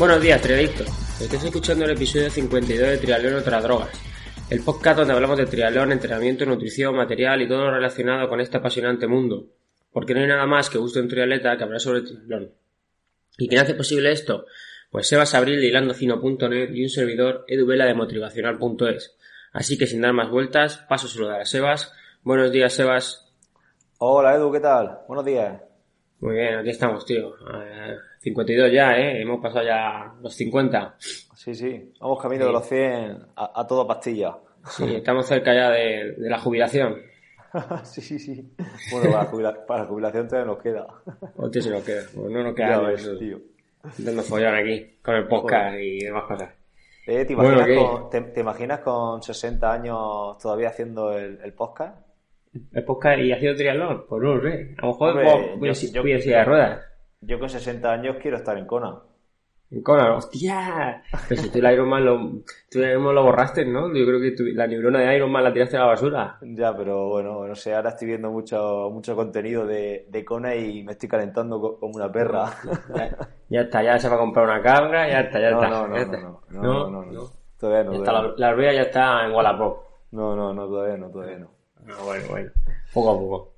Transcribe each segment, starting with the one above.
Buenos días, triadictos. Estás escuchando el episodio 52 de Triatlón otras drogas. El podcast donde hablamos de triatlón, entrenamiento, nutrición, material y todo lo relacionado con este apasionante mundo. Porque no hay nada más que gusto en triatleta que hablar sobre triatlón. ¿Y quién hace posible esto? Pues Sebas Abril de hilandofino.net y un servidor eduvela de motivacional.es. Así que sin dar más vueltas, paso a saludar a Sebas. Buenos días, Sebas. Hola, Edu, ¿qué tal? Buenos días. Muy bien, aquí estamos, tío. Eh, 52 ya, ¿eh? Hemos pasado ya los 50. Sí, sí. Vamos camino de los 100 a, a toda pastilla. Sí, estamos cerca ya de, de la jubilación. sí, sí, sí. Bueno, para la, jubila- para la jubilación todavía nos queda. Hostia, se nos queda. Pues no nos queda Ya ves, tío. Intentando follar aquí con el podcast y demás cosas. Eh, ¿te, Bueno, imaginas ¿qué? con, te, te imaginas con 60 años todavía haciendo el, el podcast? ¿El podcast y haciendo triatlón? Pues no sé. A lo mejor voy a silla de ruedas. Yo con 60 años quiero estar en Kona. En Conan, ¡hostia! Pero si tú el Iron Man lo, tú el Iron Man lo borraste, ¿no? Yo creo que la neurona de Iron Man la tiraste a la basura. Ya, pero bueno, no sé, ahora estoy viendo mucho, mucho contenido de, de Kona y me estoy calentando co- como una perra. Ya, ya está, ya se va a comprar una cabra, ya está, ya No, está. no, no, ya no, está. no, no, no, no. Todavía no, Ya está, la, la hormiga ya está en Wallapop. no, no, no, todavía no, todavía no. Ah, bueno, bueno. Poco a poco.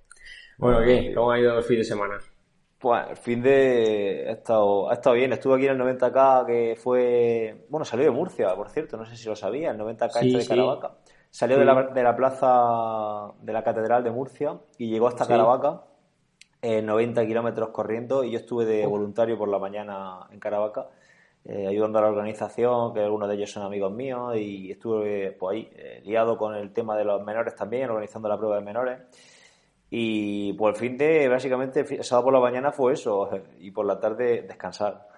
Bueno, ¿qué? ¿Cómo ha ido el fin de semana? Pues el fin de ha estado, ha estado bien. Estuve aquí en el 90K que fue, bueno, salió de Murcia, por cierto, no sé si lo sabía, el 90K Sí, este de sí. Caravaca. Salió Sí. de, la, de la plaza de la Catedral de Murcia y llegó hasta. Caravaca en 90 kilómetros corriendo y yo estuve de voluntario por la mañana en Caravaca eh, ayudando a la organización, que algunos de ellos son amigos míos y estuve pues ahí eh, liado con el tema de los menores también, organizando la prueba de menores. Y pues el fin de, básicamente, sábado por la mañana fue eso, y por la tarde descansar.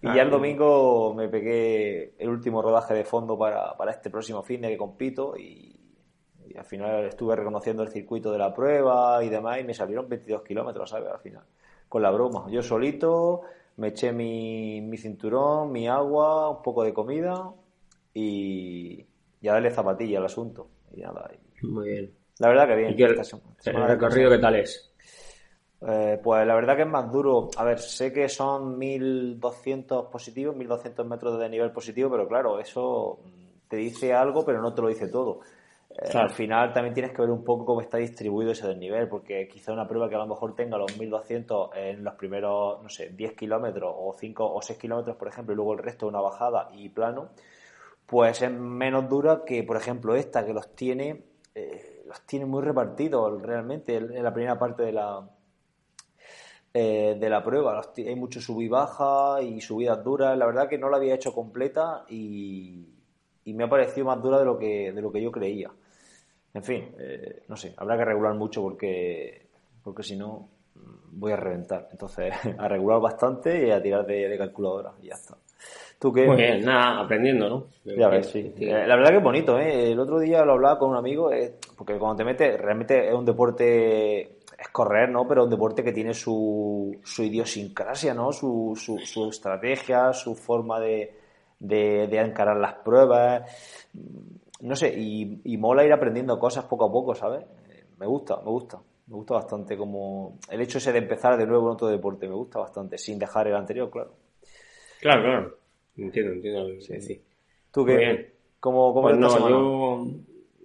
Y Ah, ya el domingo me pegué el último rodaje de fondo para, para este próximo fin de que compito y, y al final estuve reconociendo el circuito de la prueba y demás y me salieron 22 kilómetros, ¿sabes? Al final, con la broma. Yo solito, me eché mi, mi cinturón, mi agua, un poco de comida y, y a darle zapatilla al asunto. Y nada, y- Muy bien. La verdad que bien. ¿Y qué, el recorrido qué tal es? eh, pues la verdad que es más duro. A ver, sé que son 1200 positivos, 1200 metros de nivel positivo, pero claro, eso te dice algo, pero no te lo dice todo. Eh, Claro. Al final también tienes que ver un poco cómo está distribuido ese desnivel, porque quizá una prueba que a lo mejor tenga los 1200 en los primeros, no sé, 10 kilómetros o 5 o 6 kilómetros, por ejemplo, y luego el resto una bajada y plano, pues es menos dura que, por ejemplo, esta que los tiene, eh, los tiene muy repartidos realmente en la primera parte de la, eh, de la prueba. Hay mucho sub y baja y subidas duras. La verdad que no la había hecho completa y, y me ha parecido más dura de lo que, de lo que yo creía. En fin, eh, no sé, habrá que regular mucho porque, porque si no voy a reventar. Entonces, a regular bastante y a tirar de, de calculadora y ya está. ¿Tú qué? Muy bien, nada, aprendiendo, ¿no? Ya ves, sí. Eh, La verdad que es bonito, ¿eh? El otro día lo hablaba con un amigo, eh, porque cuando te metes, realmente es un deporte, es correr, ¿no? Pero un deporte que tiene su, su idiosincrasia, ¿no? Su, su, su estrategia, su forma de, de, de encarar las pruebas. Mm, No sé, y, y mola ir aprendiendo cosas poco a poco, ¿sabes? Me gusta, me gusta. Me gusta bastante como el hecho ese de empezar de nuevo en otro deporte, me gusta bastante, sin dejar el anterior, claro. Claro, claro. Entiendo, entiendo lo que quieres decir. ¿Tú Muy qué? bien. ¿Cómo, cómo Pues no, semana? yo,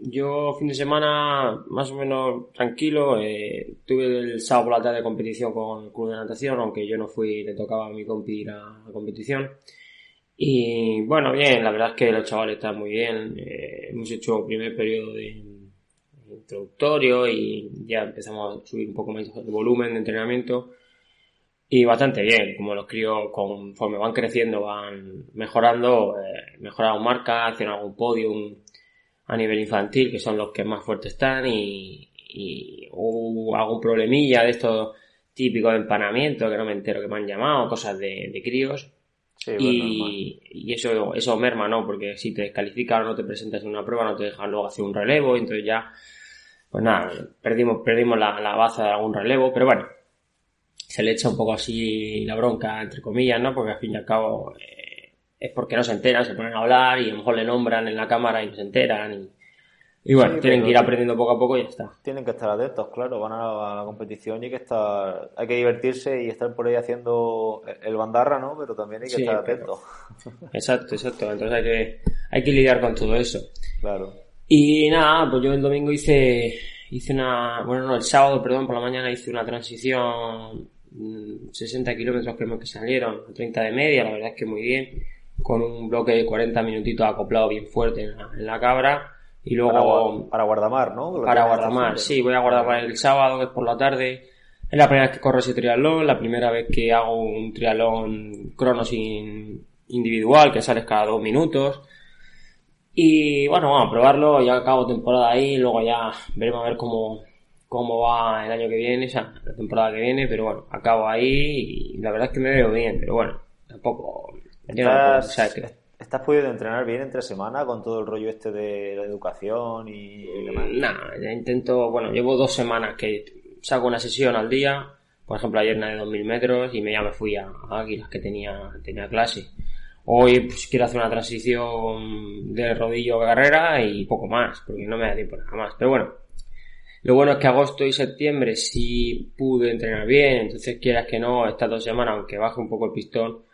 yo fin de semana más o menos tranquilo. eh, tuve el sábado por la tarde competición con el club de natación, aunque yo no fui, le tocaba a mi compi ir a la competición. Y bueno, bien, la verdad es que los chavales están muy bien. eh, hemos hecho el primer periodo de introductorio y ya empezamos a subir un poco más de volumen de entrenamiento. Y bastante bien, como los críos conforme van creciendo van mejorando, eh, mejoraron marcas, hicieron algún podium a nivel infantil, que son los que más fuertes están, y, y hubo algún problemilla de estos típicos de empanamiento, que no me entero que me han llamado, cosas de, de críos, Sí, bueno, normal. y, y eso, eso merma, ¿no? Porque si te descalifican o no te presentas en una prueba, no te dejan luego hacer un relevo, y entonces ya, pues nada, perdimos, perdimos la, la baza de algún relevo, pero bueno, se le echa un poco así la bronca, entre comillas, ¿no? Porque al fin y al cabo eh, es porque no se enteran, se ponen a hablar y a lo mejor le nombran en la cámara y no se enteran y, Y bueno, tienen que ir aprendiendo poco a poco y ya está. Tienen que estar atentos, claro, van a la, competición y hay que estar, hay que divertirse y estar por ahí haciendo el bandarra, ¿no? Pero también hay que estar atentos. Exacto, exacto. Entonces hay que, hay que lidiar con todo eso. Claro. Y nada, pues yo el domingo hice, hice una, bueno, no, el sábado, perdón, por la mañana hice una transición 60 mm, kilómetros creo que salieron, 30 de media, la verdad es que muy bien, con un bloque de 40 minutitos acoplado bien fuerte en la cabra y luego... Para, Guardamar, ¿no? para Guardamar, sí, voy a Guardamar el sábado, que es por la tarde. Es la primera vez que corro ese triatlón, la primera vez que hago un triatlón cronos individual, que sales cada dos minutos. Y bueno, vamos a probarlo, ya acabo temporada ahí, luego ya veremos a ver cómo, cómo va el año que viene, o sea, la temporada que viene, pero bueno, acabo ahí y la verdad es que me veo bien, pero bueno, tampoco... ¿Estás pudiendo entrenar bien entre semana con todo el rollo este de la educación y, demás? Nada, ya intento, bueno, llevo dos semanas que saco una sesión al día, por ejemplo ayer una de 2000 metros y me, ya me fui a, Águilas que tenía, tenía clase. Hoy pues quiero hacer una transición de rodillo a carrera y poco más, porque no me da tiempo nada más. Pero bueno, lo bueno es que agosto y septiembre sí pude entrenar bien, entonces quieras que no, estas dos semanas, aunque baje un poco el pistón,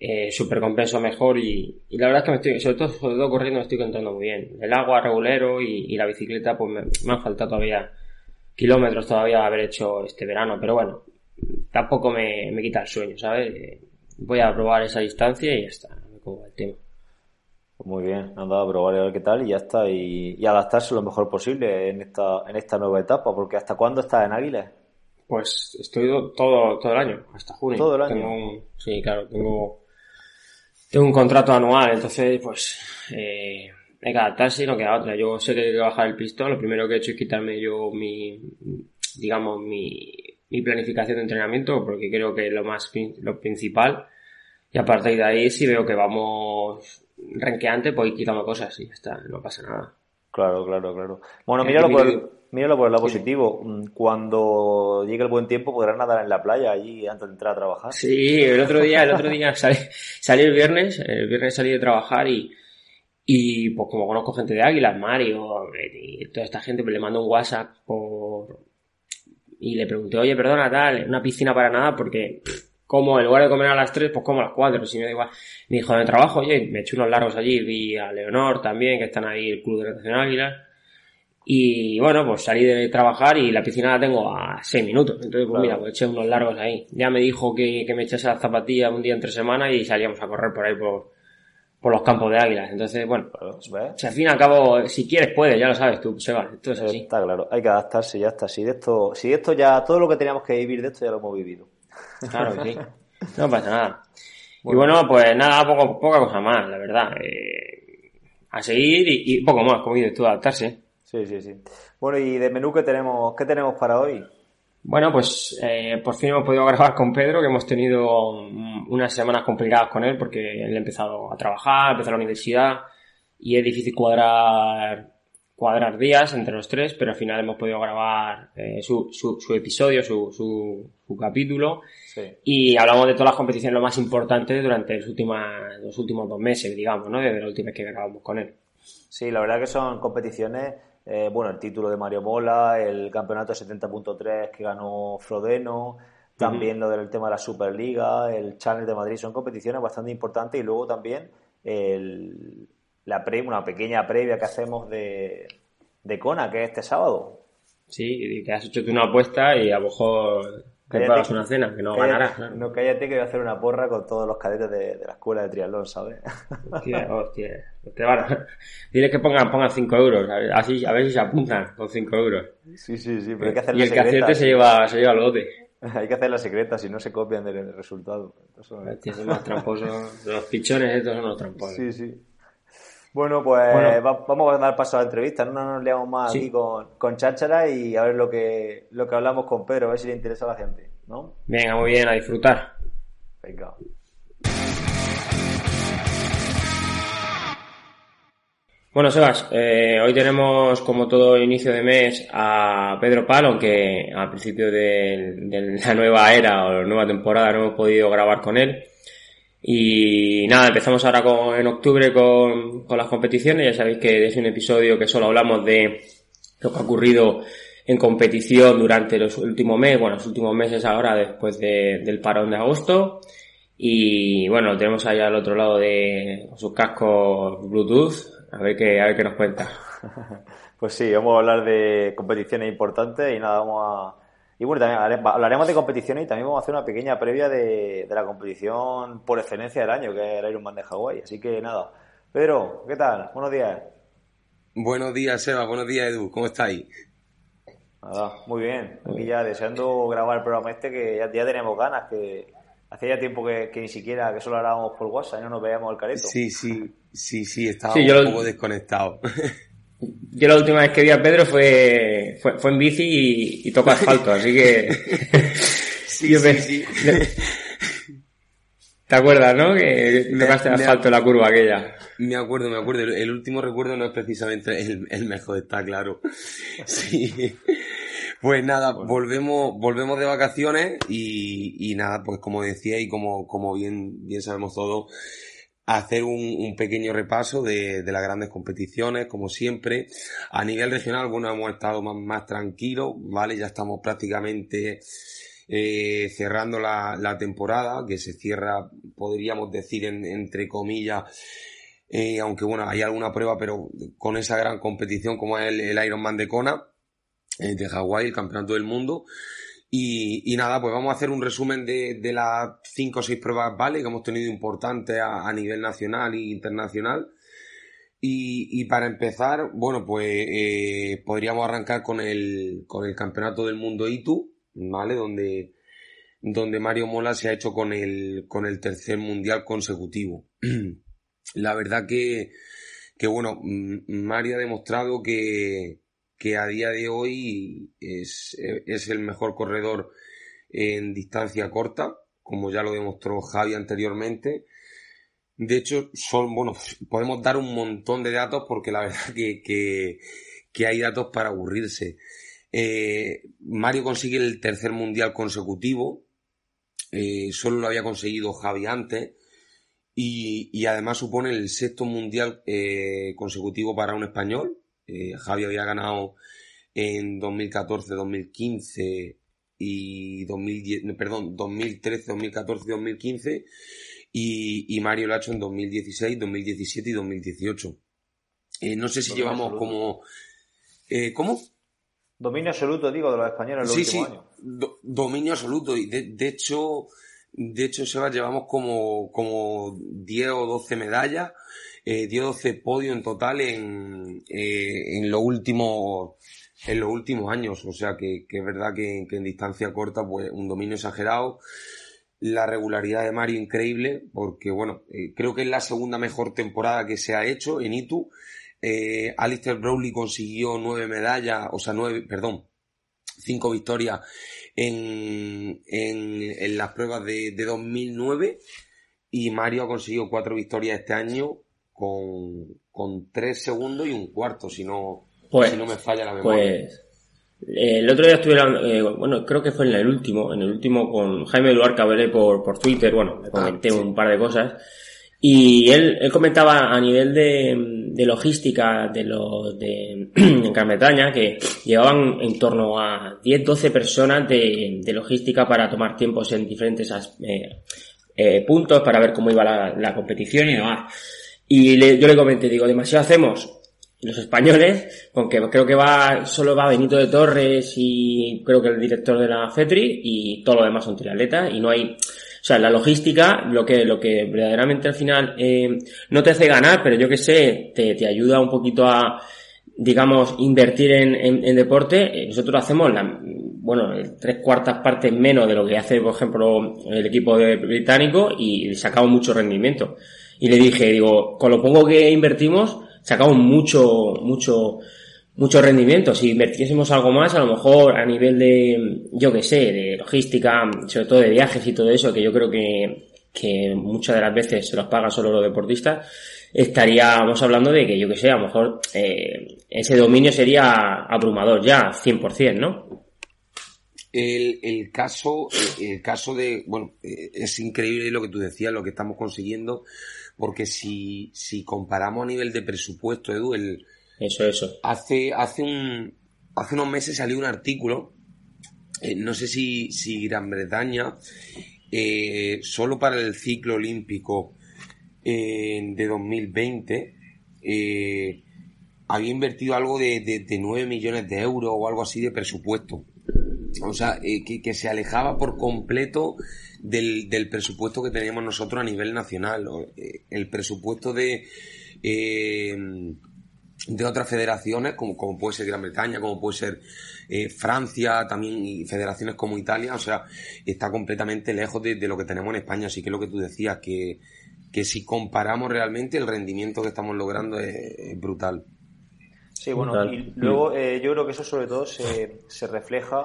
eh, super compenso mejor y, la verdad es que me estoy, sobre todo, sobre todo corriendo me estoy encontrando muy bien. El agua regulero y, la bicicleta pues me, han faltado todavía kilómetros todavía haber hecho este verano, pero bueno, tampoco me, me quita el sueño, ¿sabes? Voy a probar esa distancia y ya está, me el tema. Muy bien, anda a probar a ver qué tal y ya está, y, adaptarse lo mejor posible en esta, en esta nueva etapa, porque ¿hasta cuándo estás en Águilas? Pues estoy todo, todo el año, hasta junio. Todo el año. sí, claro, tengo tengo un contrato anual, entonces pues eh, hay que adaptarse y no queda otra. Yo sé que hay que bajar el pistón, lo primero que he hecho es quitarme yo mi, digamos, mi, mi planificación de entrenamiento, porque creo que es lo más, lo principal. Y a partir de ahí, si veo que vamos renqueante, pues quitando cosas y ya está, no pasa nada. Claro, claro, claro. Bueno, míralo por, el, míralo por el lado positivo. Mm, cuando llegue el buen tiempo podrás nadar en la playa allí antes de entrar a trabajar. Sí, el otro día, el otro día salí, salí el viernes, el viernes salí de trabajar y, y pues como conozco gente de Águilas, Mario y toda esta gente, pues le mando un WhatsApp por y le pregunté, oye, perdona, tal, una piscina para nada porque como en lugar de comer a las 3, pues como a las 4, si me da igual. Me dijo, de trabajo, oye, me eché unos largos allí, vi a Leonor también, que están ahí, el Club de Natación Águilas. Y bueno, pues salí de trabajar y la piscina la tengo a 6 minutos. Entonces, pues mira, pues eché unos largos ahí. Ya me dijo que, que me echase las zapatillas un día entre semana y salíamos a correr por ahí por, por los campos de águilas. Entonces, bueno, si al fin y al cabo, si quieres puedes, ya lo sabes tú, Seba, esto es así. Está claro, hay que adaptarse, ya está. Si de esto, si esto ya, todo lo que teníamos que vivir de esto ya lo hemos vivido. Claro que sí. No pasa nada. Y bueno, pues nada, poco, poca cosa más, la verdad. Eh, a seguir y, y, poco más, como dices tú, adaptarse. Sí, sí, sí. Bueno, y de menú, ¿qué tenemos, qué tenemos para hoy? Bueno, pues eh, por fin hemos podido grabar con Pedro, que hemos tenido unas semanas complicadas con él porque él ha empezado a trabajar, empezó la universidad y es difícil cuadrar cuadrar días entre los tres, pero al final hemos podido grabar eh, su, su, su, episodio, su, su, su capítulo sí. y hablamos de todas las competiciones lo más importantes durante los últimos, los últimos dos meses, digamos, ¿no? Desde la última vez que grabamos con él. Sí, la verdad que son competiciones eh, bueno, el título de Mario Mola, el campeonato 70.3 que ganó Frodeno, también lo del tema de la Superliga, el Challenge de Madrid, son competiciones bastante importantes y luego también el, la pre, una pequeña previa que hacemos de, de Kona, que es este sábado. Sí, que has hecho tú una apuesta y a lo mejor cállate, una cena, que no ganarás. No, cállate que voy a hacer una porra con todos los cadetes de, de la escuela de triatlón, ¿sabes? Hostia, hostia. Te van a... Dile que pongan, pongan 5 euros, a ver, así, a ver si se apuntan con 5 euros. Sí, sí, sí, pero hay que hacer Y el que acierte se lleva, se lleva el lote. Hay que hacer la secreta, si no se copian del resultado. Eso es. Son más tramposos. Los pichones estos son los tramposos. Sí, sí. Bueno, pues bueno. Va, vamos a dar paso a la entrevista. No nos leamos más sí. aquí con, con cháchara y a ver lo que, lo que hablamos con Pedro, a ver si le interesa a la gente. ¿no? Venga, muy bien, a disfrutar. Venga. Bueno, Sebas, eh, hoy tenemos como todo inicio de mes a Pedro Palo, aunque al principio de, de, la nueva era o nueva temporada no hemos podido grabar con él. Y nada, empezamos ahora con, en octubre con, con las competiciones. Ya sabéis que es un episodio que solo hablamos de lo que ha ocurrido en competición durante los últimos meses, bueno, los últimos meses ahora después de, del parón de agosto. Y bueno, lo tenemos ahí al otro lado de sus cascos Bluetooth. A ver qué, a ver qué nos cuenta. Pues sí, vamos a hablar de competiciones importantes y nada, vamos a... Y bueno, también hablaremos de competiciones y también vamos a hacer una pequeña previa de, de la competición por excelencia del año, que es el Ironman de Hawái. Así que nada. Pedro, ¿qué tal? Buenos días. Buenos días, Seba. Buenos días, Edu. ¿Cómo estáis? Nada, muy bien. Aquí ya deseando grabar el programa este que ya, ya tenemos ganas, que hacía ya tiempo que, que, ni siquiera, que solo hablábamos por WhatsApp y no nos veíamos el careto. Sí, sí, sí, sí, estaba sí, un poco desconectado. Yo la última vez que vi a Pedro fue, fue, fue en bici y, y toco asfalto, así que... sí, yo sí, me... sí. ¿Te acuerdas, no? Que tocaste me, asfalto en la curva aquella. Me acuerdo, me acuerdo. El, último recuerdo no es precisamente el, el mejor, está claro. Sí. Pues nada, volvemos, volvemos de vacaciones y, y nada, pues como decía y como, como bien, bien sabemos todos, hacer un, pequeño repaso de, las grandes competiciones, como siempre. A nivel regional, bueno, hemos estado más, más tranquilos, ¿vale? Ya estamos prácticamente eh, cerrando la, la, temporada, que se cierra, podríamos decir, en, entre comillas, eh, aunque bueno, hay alguna prueba, pero con esa gran competición como es el, el Ironman de Kona, eh, de Hawái, el campeonato del mundo. Y, nada, pues vamos a hacer un resumen de, de las cinco o seis pruebas vale que hemos tenido importantes a, nivel nacional e internacional. Y, y, para empezar, bueno, pues eh, podríamos arrancar con el, con el campeonato del mundo ITU, ¿vale? Donde, donde Mario Mola se ha hecho con el, con el tercer mundial consecutivo. La verdad que, que bueno, Mario ha demostrado que, que a día de hoy es, es el mejor corredor en distancia corta, como ya lo demostró Javi anteriormente. De hecho, son, bueno, podemos dar un montón de datos porque la verdad que, que, hay datos para aburrirse. Eh, Mario consigue el tercer mundial consecutivo, eh, solo lo había conseguido Javi antes, y, y además supone el sexto mundial eh, consecutivo para un español, eh, Javi había ganado en 2014, 2015 y 2010, perdón, 2013, 2014 y 2015 y, y Mario lo ha hecho en 2016, 2017 y 2018. Eh, no sé si Dominio llevamos absoluto. como... Eh, ¿Cómo? Dominio absoluto, digo, de los españoles en los sí, últimos sí, años. Do, dominio absoluto. Y de, de, hecho, de hecho, Seba, llevamos como, como 10 o 12 medallas eh, dio 12 podios en total en, eh, en los últimos en los últimos años, o sea que, que es verdad que, en distancia corta pues un dominio exagerado, la regularidad de Mario increíble, porque bueno, eh, creo que es la segunda mejor temporada que se ha hecho en ITU, eh, Alistair Browley consiguió nueve medallas, o sea nueve, perdón, cinco victorias en, en, en las pruebas de, de 2009 y Mario ha conseguido cuatro victorias este año con, con tres segundos y un cuarto, si no, pues, si no me falla la memoria. Pues, eh, el otro día estuve, eh, bueno, creo que fue en el último, en el último con Jaime Eduard Cabelé por, por Twitter, bueno, le comenté ah, sí. un par de cosas. Y él, él comentaba a nivel de, de logística de los de en Gran Bretaña que llevaban en torno a 10, 12 personas de, de logística para tomar tiempos en diferentes eh, eh, puntos para ver cómo iba la, la competición y demás. Y le, yo le comenté, digo, demasiado hacemos los españoles, aunque creo que va, solo va Benito de Torres y creo que el director de la FETRI y todo lo demás son triatletas y no hay, o sea, la logística, lo que, lo que verdaderamente al final, eh, no te hace ganar, pero yo que sé, te, te ayuda un poquito a, digamos, invertir en, en, en deporte, nosotros hacemos la, bueno, tres cuartas partes menos de lo que hace, por ejemplo, el equipo de británico y sacamos mucho rendimiento. Y le dije, digo, con lo poco que invertimos, sacamos mucho, mucho, mucho rendimiento. Si invirtiésemos algo más, a lo mejor a nivel de, yo que sé, de logística, sobre todo de viajes y todo eso, que yo creo que, que muchas de las veces se los pagan solo los deportistas, estaríamos hablando de que, yo que sé, a lo mejor eh, ese dominio sería abrumador ya, 100%, ¿no? el, caso, el, caso de, bueno, es increíble lo que tú decías, lo que estamos consiguiendo, porque si, si comparamos a nivel de presupuesto, Edu, el, eso, eso. Hace, hace un, hace unos meses salió un artículo, eh, no sé si, si Gran Bretaña, eh, solo para el ciclo olímpico eh, de 2020, había invertido algo de, de, 9 millones de euros o algo así de presupuesto. O sea, que, se alejaba por completo del, del, presupuesto que teníamos nosotros a nivel nacional. el presupuesto de de otras federaciones, como, como puede ser Gran Bretaña, como puede ser eh, Francia, también y federaciones como Italia, o sea, está completamente lejos de, lo que tenemos en España. Así que lo que tú decías, que, que si comparamos realmente el rendimiento que estamos logrando es, brutal. Sí, bueno, y luego eh, yo creo que eso sobre todo se, se refleja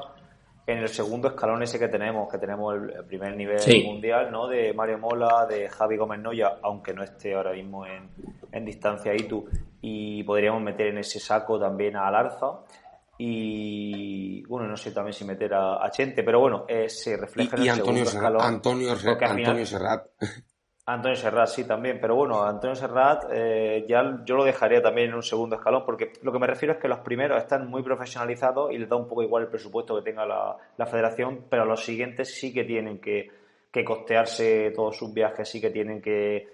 en el segundo escalón ese que tenemos, que tenemos el, primer nivel mundial, ¿no? De Mario Mola, de Javi Gómez Noya, aunque no esté ahora mismo en, en distancia ITU, y podríamos meter en ese saco también a Alarza. Y bueno, no sé también si meter a, Chente, pero bueno, eh, se refleja en el Antonio segundo escalón. Antonio, Antonio Serrat. Antonio Serrat, sí, también. Pero bueno, Antonio Serrat eh, ya yo lo dejaría también en un segundo escalón, porque lo que me refiero es que los primeros están muy profesionalizados y les da un poco igual el presupuesto que tenga la, federación, pero los siguientes sí que tienen que, que costearse todos sus viajes, sí que tienen que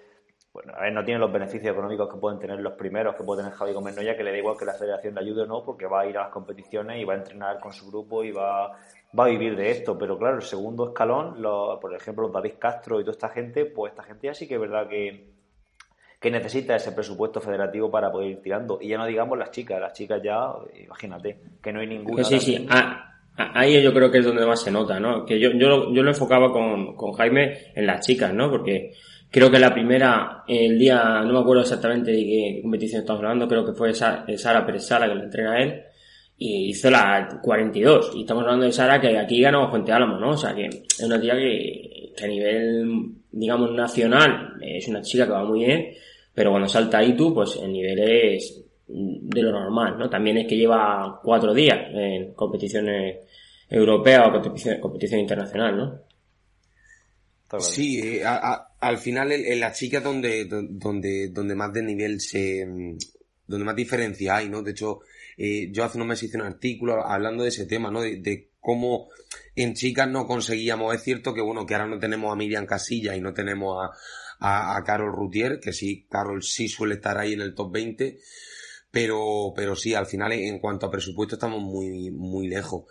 bueno, a ver, no tienen los beneficios económicos que pueden tener los primeros, que puede tener Javi Gómez Noya, que le da igual que la federación le ayude o no, porque va a ir a las competiciones y va a entrenar con su grupo y va, va a vivir de esto. Pero claro, el segundo escalón, por ejemplo, David Castro y toda esta gente, pues esta gente ya sí que es verdad que, que necesita ese presupuesto federativo para poder ir tirando. Y ya no digamos las chicas, las chicas ya, imagínate, que no hay ninguna. Sí, sí, ah, ah, ahí yo creo que es donde más se nota, ¿no? Que yo, yo, yo lo enfocaba con, con Jaime en las chicas, ¿no? Porque Creo que la primera, el día, no me acuerdo exactamente de qué competición estamos hablando, creo que fue eh, Sara Pérez Sara que le entrena a él, y hizo la 42. Y estamos hablando de Sara que aquí ganó Fuente Álamo, ¿no? O sea que es una tía que, a nivel, digamos, nacional es una chica que va muy bien, pero cuando salta tú pues el nivel es de lo normal, ¿no? También es que lleva cuatro días en competiciones europeas o competición, competición internacional, ¿no? Sí, eh, al final en, las chicas donde, donde, donde más de nivel se, donde más diferencia hay, ¿no? De hecho, eh, yo hace unos meses hice un artículo hablando de ese tema, ¿no? De, cómo en chicas no conseguíamos, es cierto que bueno, que ahora no tenemos a Miriam Casilla y no tenemos a, a, Carol Routier, que sí, Carol sí suele estar ahí en el top 20, pero, pero sí, al final en cuanto a presupuesto estamos muy, muy lejos.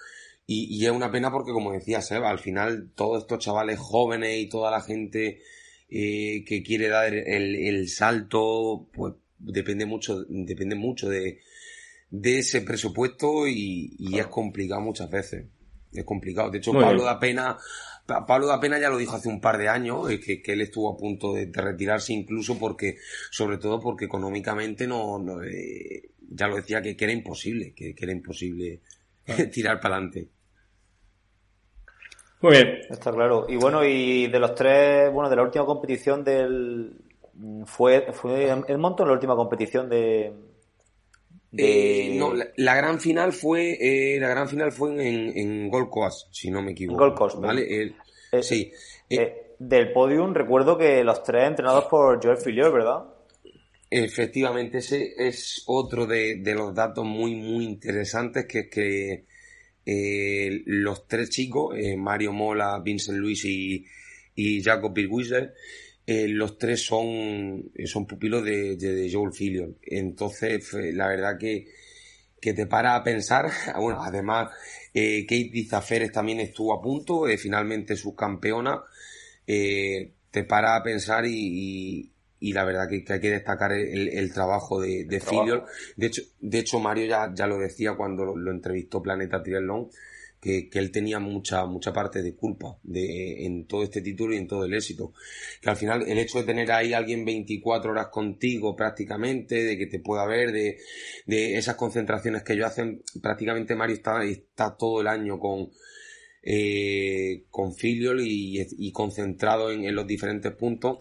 Y, es una pena porque, como decía Seba, al final todos estos chavales jóvenes y toda la gente eh, que quiere dar el, salto, pues depende mucho, depende mucho de, de ese presupuesto y, es complicado muchas veces. Es complicado. De hecho, Pablo da pena, Pablo da pena ya lo dijo hace un par de años, eh, que, que él estuvo a punto de, retirarse incluso porque, sobre todo porque económicamente no, eh, ya lo decía que, era imposible, que, que era imposible tirar para adelante. Muy bien. Está claro. Y bueno, y de los tres, bueno, de la última competición del. ¿Fue, fue Edmonton la última competición de.? Eh, no, la, gran final fue eh, la gran final fue en, en Gold Coast, si no me equivoco. Gold Coast, ¿vale? Eh, sí. del podium recuerdo que los tres entrenados por Joel Filiol, ¿verdad? Efectivamente, ese es otro de, de los datos muy, muy interesantes que es que los tres chicos, Mario Mola, Vincent Luis y, y Jacob Birwisler, eh, los tres son, son pupilos de, de, Joel Filion. Entonces, la verdad que, que te para a pensar, bueno, además, eh, Kate Zaferes también estuvo a punto, finalmente subcampeona, te para a pensar y, y la verdad que, hay que destacar el, trabajo de, de De hecho, de hecho, Mario ya, ya lo decía cuando lo, entrevistó Planeta Triathlon, que, él tenía mucha, mucha parte de culpa de, en todo este título y en todo el éxito. Que al final el hecho de tener ahí alguien 24 horas contigo prácticamente, de que te pueda ver, de, de esas concentraciones que ellos hacen, prácticamente Mario está, está todo el año con, eh, con filial y, concentrado en, los diferentes puntos.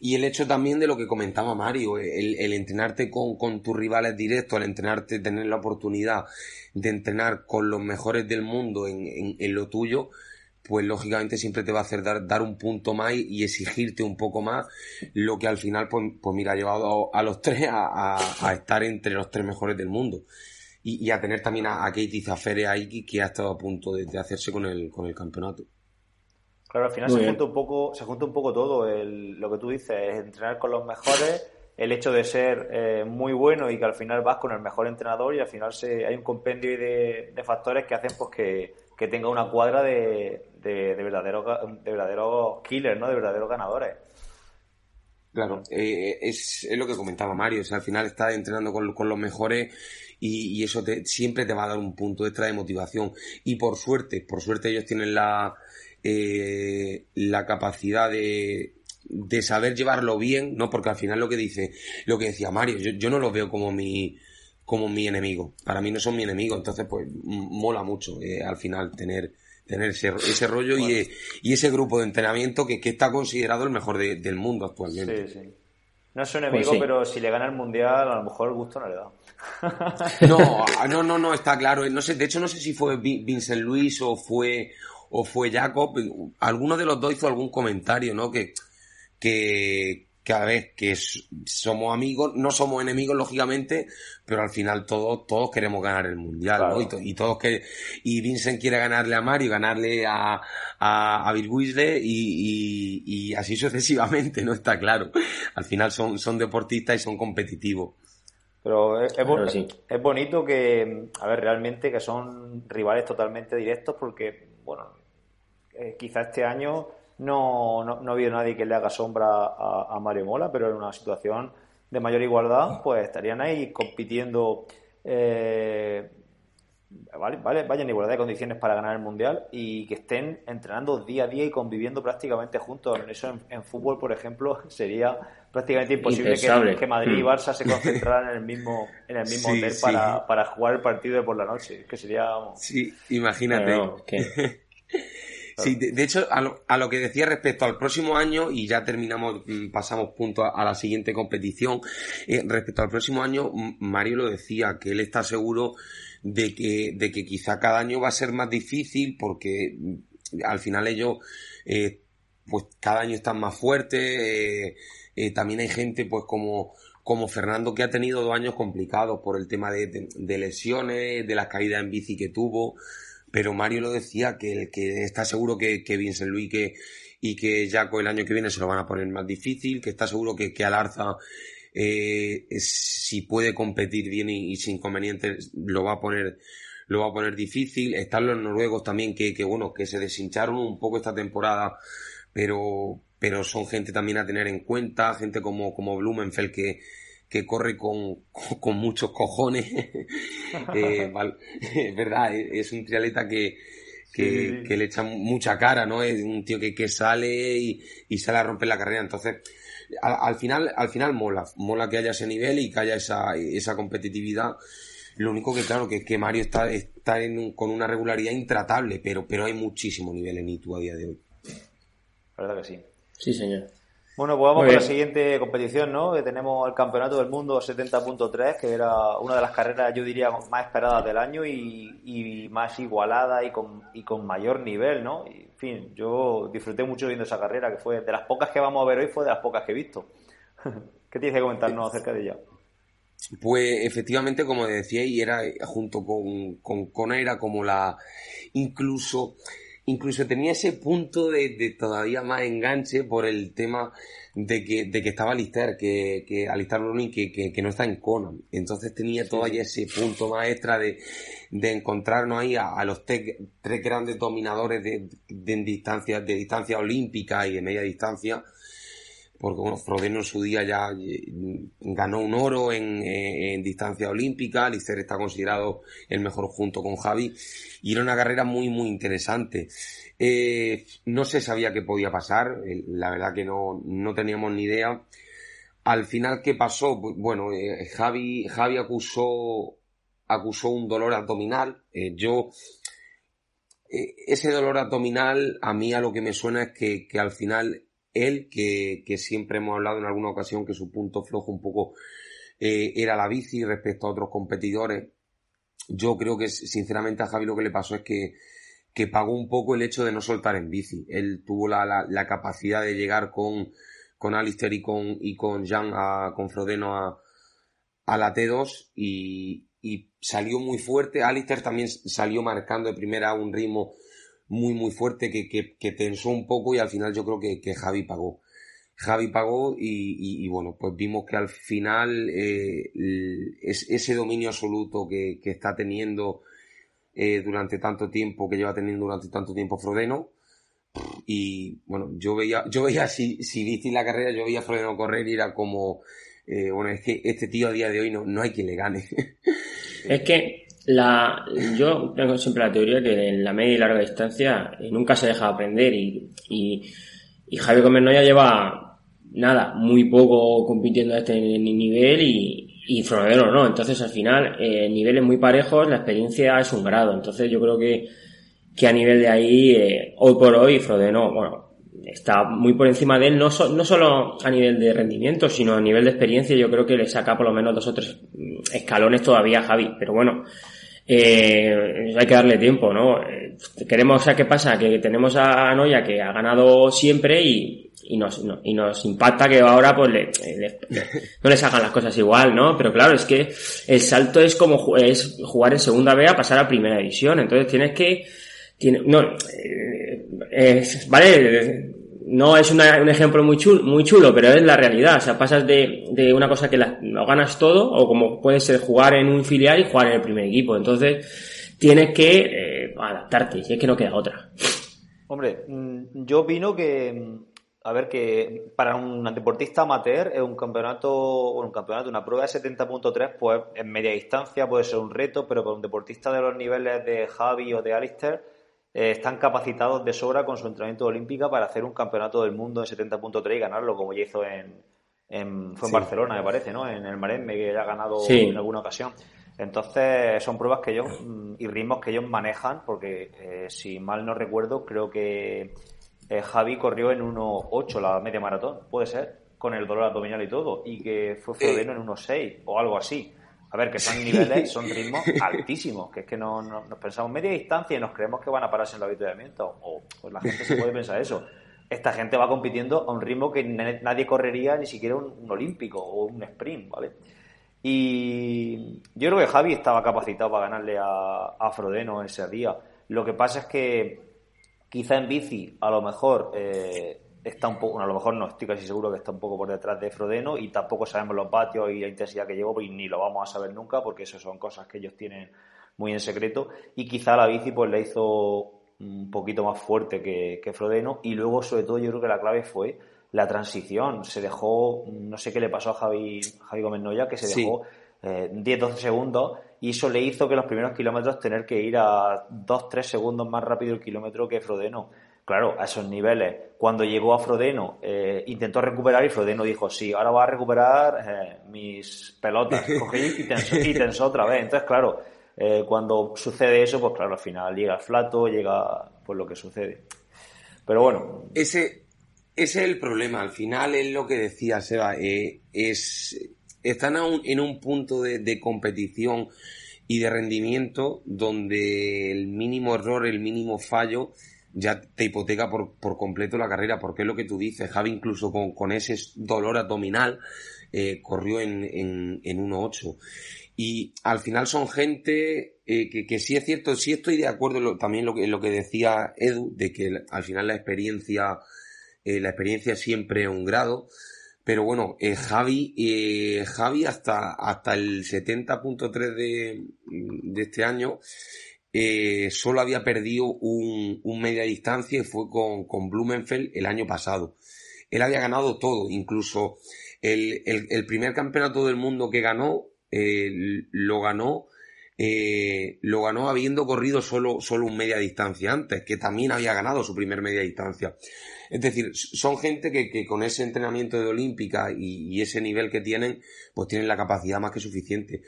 Y el hecho también de lo que comentaba Mario, el, entrenarte con, tus rivales directos, el entrenarte, tener la oportunidad de entrenar con los mejores del mundo en, lo tuyo, pues lógicamente siempre te va a hacer dar, dar, un punto más y exigirte un poco más, lo que al final, pues, pues mira, ha llevado a, los tres a, estar entre los tres mejores del mundo y, a tener también a, Katie Zafere ahí que ha estado a punto de, hacerse con el, con el campeonato. Claro, al final se junta, un poco, se junta un poco todo. lo que tú dices, es entrenar con los mejores, el hecho de ser eh, muy bueno y que al final vas con el mejor entrenador y al final se, hay un compendio de, de factores que hacen pues que, que tenga una cuadra de, de, de verdaderos de verdadero killers, ¿no? de verdaderos ganadores. Claro, eh, es, es, lo que comentaba Mario, o al final está entrenando con, con los mejores y, eso te, siempre te va a dar un punto extra de motivación. Y por suerte, por suerte ellos tienen la, eh, la capacidad de, de saber llevarlo bien, ¿no? Porque al final lo que dice, lo que decía Mario, yo, no lo veo como mi, como mi enemigo. Para mí no son mi enemigo, entonces pues mola mucho eh, al final tener, tener ese, ese rollo y, y, ese grupo de entrenamiento que, que está considerado el mejor del mundo actualmente. Sí, sí. No es su enemigo, pues pero si le gana el mundial, a lo mejor el gusto no le da. No, no, no, no, está claro. No sé, de hecho, no sé si fue Vincent Luis o fue, o fue Jacob. Alguno de los dos hizo algún comentario, ¿no? Que, que, cada vez que somos amigos, no somos enemigos, lógicamente, pero al final todos, todos queremos ganar el mundial, ¿no? Y, todos que, y Vincent quiere ganarle a Mario, ganarle a, a, Bill Weasley y, y, así sucesivamente, ¿no? Está claro. Al final son, son deportistas y son competitivos. Pero es, es, bonito que, a ver, realmente que son rivales totalmente directos porque, bueno, eh, quizá este año no, no, no, ha habido nadie que le haga sombra a, Mario Mola, pero en una situación de mayor igualdad, pues estarían ahí compitiendo, eh, vale, vale, vayan en igualdad de condiciones para ganar el Mundial y que estén entrenando día a día y conviviendo prácticamente juntos. Eso en, fútbol, por ejemplo, sería prácticamente imposible que, Madrid y mm. Barça se concentraran en el mismo, en el mismo hotel Para, para, jugar el partido de por la noche. Que sería... Sí, imagínate. Sí, de, hecho, a lo, a lo, que decía respecto al próximo año, y ya terminamos, mm, pasamos punto a, la siguiente competición, eh, respecto al próximo año, Mario lo decía, que él está seguro de que, de que quizá cada año va a ser más difícil porque mm, al final ellos, eh, pues cada año están más fuertes, eh, eh, también hay gente pues como, como Fernando que ha tenido dos años complicados por el tema de, de lesiones, de las caídas en bici que tuvo, pero Mario lo decía, que el que está seguro que, que Vincent Luis que, y que Jaco el año que viene se lo van a poner más difícil, que está seguro que, que Alarza eh, si puede competir bien y, sin inconvenientes lo va a poner lo va a poner difícil. Están los noruegos también que, que bueno, que se deshincharon un poco esta temporada, pero, pero son gente también a tener en cuenta, gente como, como Blumenfeld que, que corre con, con muchos cojones. eh, es verdad, es un trialeta que, que, que, le echa mucha cara, ¿no? Es un tío que, que sale y, y, sale a romper la carrera. Entonces, al, final, al final mola, mola que haya ese nivel y que haya esa, esa competitividad. Lo único que, claro, que, que Mario está, está en con una regularidad intratable, pero, pero hay muchísimo nivel en ITU a día de hoy. La verdad que sí. Sí, señor. Bueno, pues vamos con la siguiente competición, ¿no? Que tenemos el Campeonato del Mundo 70.3, que era una de las carreras, yo diría, más esperadas del año y, más igualada y con, y con mayor nivel, ¿no? Y, en fin, yo disfruté mucho viendo esa carrera, que fue de las pocas que vamos a ver hoy, fue de las pocas que he visto. ¿Qué tienes que comentarnos acerca de ella? Pues efectivamente, como decía, y era junto con, con Kona, era como la. Incluso incluso tenía ese punto de, todavía más enganche por el tema de que, de que estaba Alistair, que, que Alistair que, que, no está en Conan. Entonces tenía todavía ese punto más extra de, de encontrarnos ahí a, los tres grandes dominadores de, de, distancia, de distancia olímpica y de media distancia porque bueno, Frodeno en su día ya eh, ganó un oro en, distancia olímpica, Lister está considerado el mejor junto con Javi, y era una carrera muy, muy interesante. Eh, no se sabía qué podía pasar, eh, la verdad que no, no teníamos ni idea. Al final, ¿qué pasó? Bueno, Javi, Javi acusó, acusó un dolor abdominal. yo eh, ese dolor abdominal a mí a lo que me suena es que, que al final él, que, que, siempre hemos hablado en alguna ocasión que su punto flojo un poco eh, era la bici respecto a otros competidores, yo creo que sinceramente a Javi lo que le pasó es que, que pagó un poco el hecho de no soltar en bici. Él tuvo la, la, capacidad de llegar con, con Alistair y con, y con Jan, a, con Frodeno a, a la T2 y, y salió muy fuerte. Alistair también salió marcando de primera un ritmo muy muy fuerte que, que, tensó un poco y al final yo creo que, que Javi pagó. Javi pagó y, y, bueno, pues vimos que al final eh, es, ese dominio absoluto que, que está teniendo eh, durante tanto tiempo, que lleva teniendo durante tanto tiempo Frodeno, y bueno, yo veía, yo veía si, si viste la carrera, yo veía a Frodeno correr y era como, eh, bueno, es que este tío a día de hoy no, no hay quien le gane. es que la, yo tengo siempre la teoría que en la media y larga distancia eh, nunca se deja aprender y, y, y Javier Gómez Noya lleva nada, muy poco compitiendo a este nivel y, y Frodeno no. Entonces al final, eh, niveles muy parejos, la experiencia es un grado. Entonces yo creo que, que a nivel de ahí, eh, hoy por hoy, Frodeno, bueno, está muy por encima de él, no, so, no solo a nivel de rendimiento, sino a nivel de experiencia. Yo creo que le saca por lo menos dos o tres escalones todavía a Javi, pero bueno, eh, hay que darle tiempo, ¿no? Eh, queremos, o sea, ¿qué pasa? Que tenemos a Noya que ha ganado siempre y, y nos, no, y nos impacta que ahora pues le, le, no les hagan las cosas igual, ¿no? Pero claro, es que el salto es como es jugar en segunda B a pasar a primera división, entonces tienes que, tiene, no, eh, vale, no es una, un ejemplo muy chulo, muy chulo, pero es la realidad. O sea, pasas de, de una cosa que la, lo ganas todo, o como puede ser jugar en un filial y jugar en el primer equipo. Entonces, tienes que eh, adaptarte, si es que no queda otra. Hombre, yo opino que, a ver, que para un deportista amateur es un campeonato, bueno, un campeonato, una prueba de 70.3, pues en media distancia puede ser un reto, pero para un deportista de los niveles de Javi o de Alistair, eh, están capacitados de sobra con su entrenamiento olímpica para hacer un campeonato del mundo en 70.3 y ganarlo, como ya hizo en, en fue en sí. Barcelona, me parece, ¿no? En el Maresme, que ya ha ganado sí. en alguna ocasión. Entonces, son pruebas que ellos y ritmos que ellos manejan, porque eh, si mal no recuerdo, creo que eh, Javi corrió en 1.8 la media maratón, puede ser, con el dolor abdominal y todo, y que fue Frodeno en 1.6 o algo así. A ver, que son niveles, son ritmos altísimos, que es que no, no, nos pensamos media distancia y nos creemos que van a pararse en el avituallamiento. O pues la gente se puede pensar eso. Esta gente va compitiendo a un ritmo que nadie correría ni siquiera un, un olímpico o un sprint, ¿vale? Y yo creo que Javi estaba capacitado para ganarle a, a Frodeno ese día. Lo que pasa es que quizá en bici, a lo mejor eh, está un poco, bueno, a lo mejor no, estoy casi seguro que está un poco por detrás de Frodeno y tampoco sabemos los vatios y la intensidad que llevó, y ni lo vamos a saber nunca porque eso son cosas que ellos tienen muy en secreto. Y quizá la bici pues le hizo un poquito más fuerte que, que Frodeno y luego sobre todo yo creo que la clave fue la transición, se dejó, no sé qué le pasó a Javi, Javi Gómez Noya, que se dejó eh, 10-12 segundos y eso le hizo que los primeros kilómetros tener que ir a 2-3 segundos más rápido el kilómetro que Frodeno claro, a esos niveles. Cuando llegó a Frodeno, eh, intentó recuperar y Frodeno dijo, sí, ahora va a recuperar eh, mis pelotas. Cogí y tensó, y tensó otra vez. Entonces, claro, eh, cuando sucede eso, pues claro, al final llega el flato, llega pues lo que sucede. Pero bueno. Ese, ese es el problema. Al final es lo que decía Seba. Eh, es, están un, en un punto de, de competición y de rendimiento donde el mínimo error, el mínimo fallo, ya te hipoteca por, por completo la carrera, porque es lo que tú dices, Javi incluso con, con ese dolor abdominal eh, corrió en, en, en 1.8. Y al final son gente eh, que, que, sí es cierto, sí estoy de acuerdo en lo, también lo que, en lo que decía Edu, de que al final la experiencia, eh, la experiencia siempre es un grado, pero bueno, eh, Javi, Javi hasta, hasta el 70.3 de, de este año, eh, solo había perdido un, media distancia y fue con, con Blumenfeld el año pasado. Él había ganado todo, incluso el, el, primer campeonato del mundo que ganó, eh, lo ganó, eh, lo ganó habiendo corrido solo, solo un media distancia antes, que también había ganado su primer media distancia. Es decir, son gente que, que con ese entrenamiento de olímpica y, ese nivel que tienen, pues tienen la capacidad más que suficiente.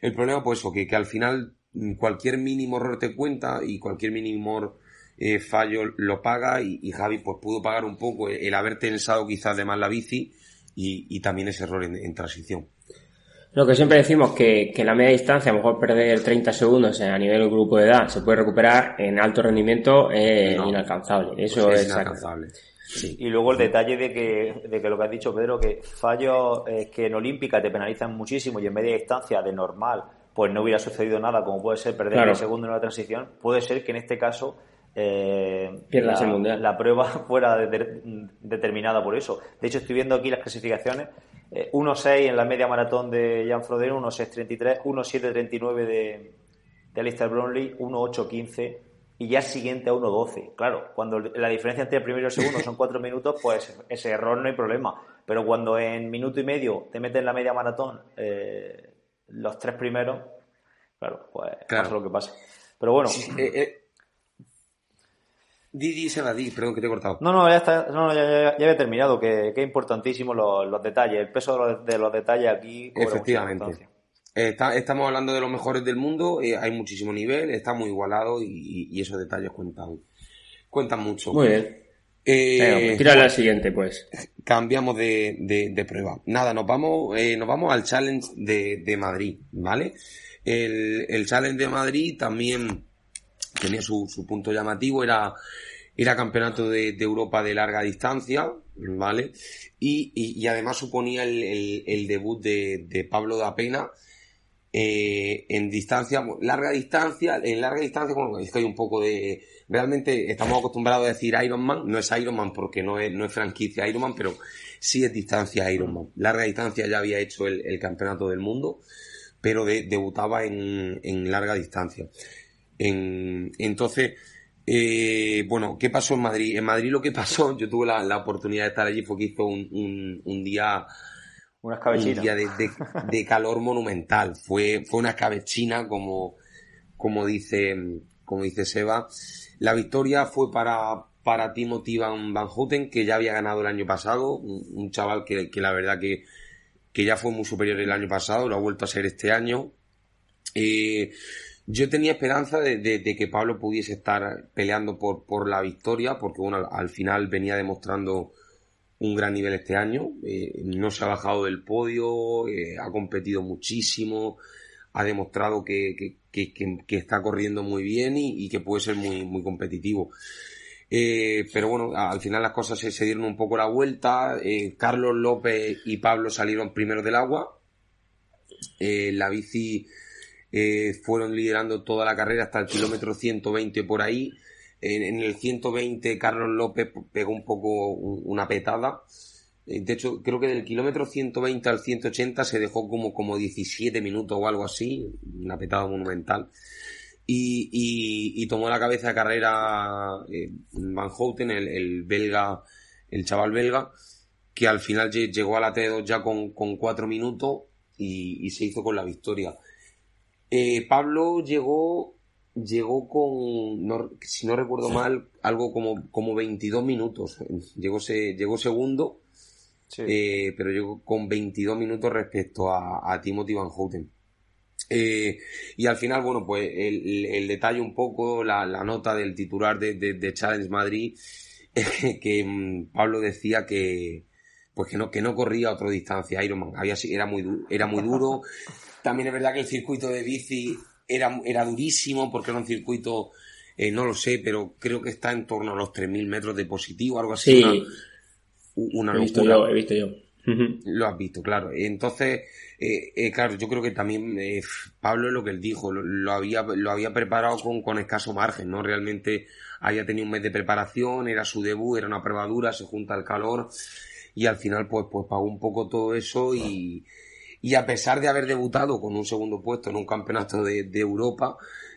El problema, pues, eso, que al final cualquier mínimo error te cuenta y cualquier mínimo eh, Fallo lo paga y, Javi pues pudo pagar un poco el, haber tensado quizás de más la bici y, también ese error en, transición. Lo que siempre decimos que, que en la media distancia, a lo mejor perder 30 segundos a nivel del grupo de edad se puede recuperar, en alto rendimiento es inalcanzable. Eso pues es, inalcanzable. Y luego el detalle de que, de que lo que has dicho, Pedro, que fallos que en Olímpica te penalizan muchísimo y en media distancia de normal, pues no hubiera sucedido nada, como puede ser perder el segundo en una transición, puede ser que en este caso eh, la, la, prueba fuera determinada por eso. De hecho, estoy viendo aquí las clasificaciones. 1.6 eh, en la media maratón de Jan Frodeno, 1.6.33, 1.7.39 de, de Alistair Brownlee, 1.8.15 y ya siguiente a 1.12. Claro, cuando la diferencia entre el primero y el segundo son 4 minutos, pues ese error no hay problema. Pero cuando en minuto y medio te metes en la media maratón eh, los tres primeros, claro, pues pasa lo que pasa. Pero bueno. Eh, Didi se va a perdón que te he cortado. No, no, ya, está, no, ya, ya, he terminado, que, que es importantísimo los, los, detalles, el peso de los, de los detalles aquí. Efectivamente. estamos hablando de los mejores del mundo, eh, hay muchísimo nivel, está muy igualado y, y, esos detalles cuentan, cuentan mucho. Muy bien. Eh, tírale al siguiente, pues. Cambiamos de, de, de prueba. Nada, nos vamos, eh, nos vamos al Challenge de, de Madrid, ¿vale? El, el Challenge de Madrid también tenía su, su punto llamativo, era, era campeonato de, de, Europa de larga distancia, ¿vale? Y, y, además suponía el, el, el debut de, de, Pablo da Pena eh, en distancia, larga distancia, en larga distancia, bueno, es que hay un poco de, realmente estamos acostumbrados a decir Ironman, no es Ironman porque no es, no es franquicia Ironman, pero sí es distancia Ironman. Larga distancia ya había hecho el, el campeonato del mundo, pero debutaba en, en larga distancia. En, entonces, eh, bueno, ¿qué pasó en Madrid? En Madrid lo que pasó, yo tuve la, oportunidad de estar allí, fue que hizo un, un, un día una un día de, de, calor monumental. Fue, fue una escabechina, como, como dice, como dice Seba. La victoria fue para, para Timothy Van, Van Houten, que ya había ganado el año pasado. Un, chaval que, que, la verdad que, que ya fue muy superior el año pasado, lo ha vuelto a ser este año. Eh, yo tenía esperanza de, que Pablo pudiese estar peleando por, por la victoria, porque bueno, al, final venía demostrando un gran nivel este año. Eh, no se ha bajado del podio, eh, ha competido muchísimo, ha demostrado que, que, que, está corriendo muy bien y, que puede ser muy, muy competitivo. Eh, pero bueno, al final las cosas se, dieron un poco la vuelta. Carlos López y Pablo salieron primero del agua. la bici eh, fueron liderando toda la carrera hasta el kilómetro 120 por ahí. En, el 120 Carlos López pegó un poco una petada. Eh, de hecho, creo que del kilómetro 120 al 180 se dejó como, como 17 minutos o algo así, una petada monumental. Y, tomó la cabeza de carrera eh, Van Houten, el, belga, el chaval belga, que al final llegó a la T2 ya con, con 4 minutos y, se hizo con la victoria. Eh, Pablo llegó, llegó con, si no recuerdo mal, algo como, como 22 minutos. Llegó, se, llegó segundo, eh, pero llegó con 22 minutos respecto a, Timothy Van Houten. Eh, y al final, bueno, pues el, detalle un poco, la, nota del titular de, Challenge Madrid, que mm, Pablo decía que, pues que no, que no corría a otra distancia Ironman. Había, era, muy, era muy duro, También es verdad que el circuito de bici era, era durísimo porque era un circuito, eh, no lo sé, pero creo que está en torno a los 3.000 metros de positivo, algo así. Sí. Una, he Visto yo, he visto yo. Lo has visto, claro. Entonces, eh, eh, claro, yo creo que también Pablo es lo que él dijo, lo, había, lo había preparado con, con escaso margen, ¿no? Realmente había tenido un mes de preparación, era su debut, era una prueba dura, se junta el calor y al final pues, pues pagó un poco todo eso y, y a pesar de haber debutado con un segundo puesto en un campeonato de, Europa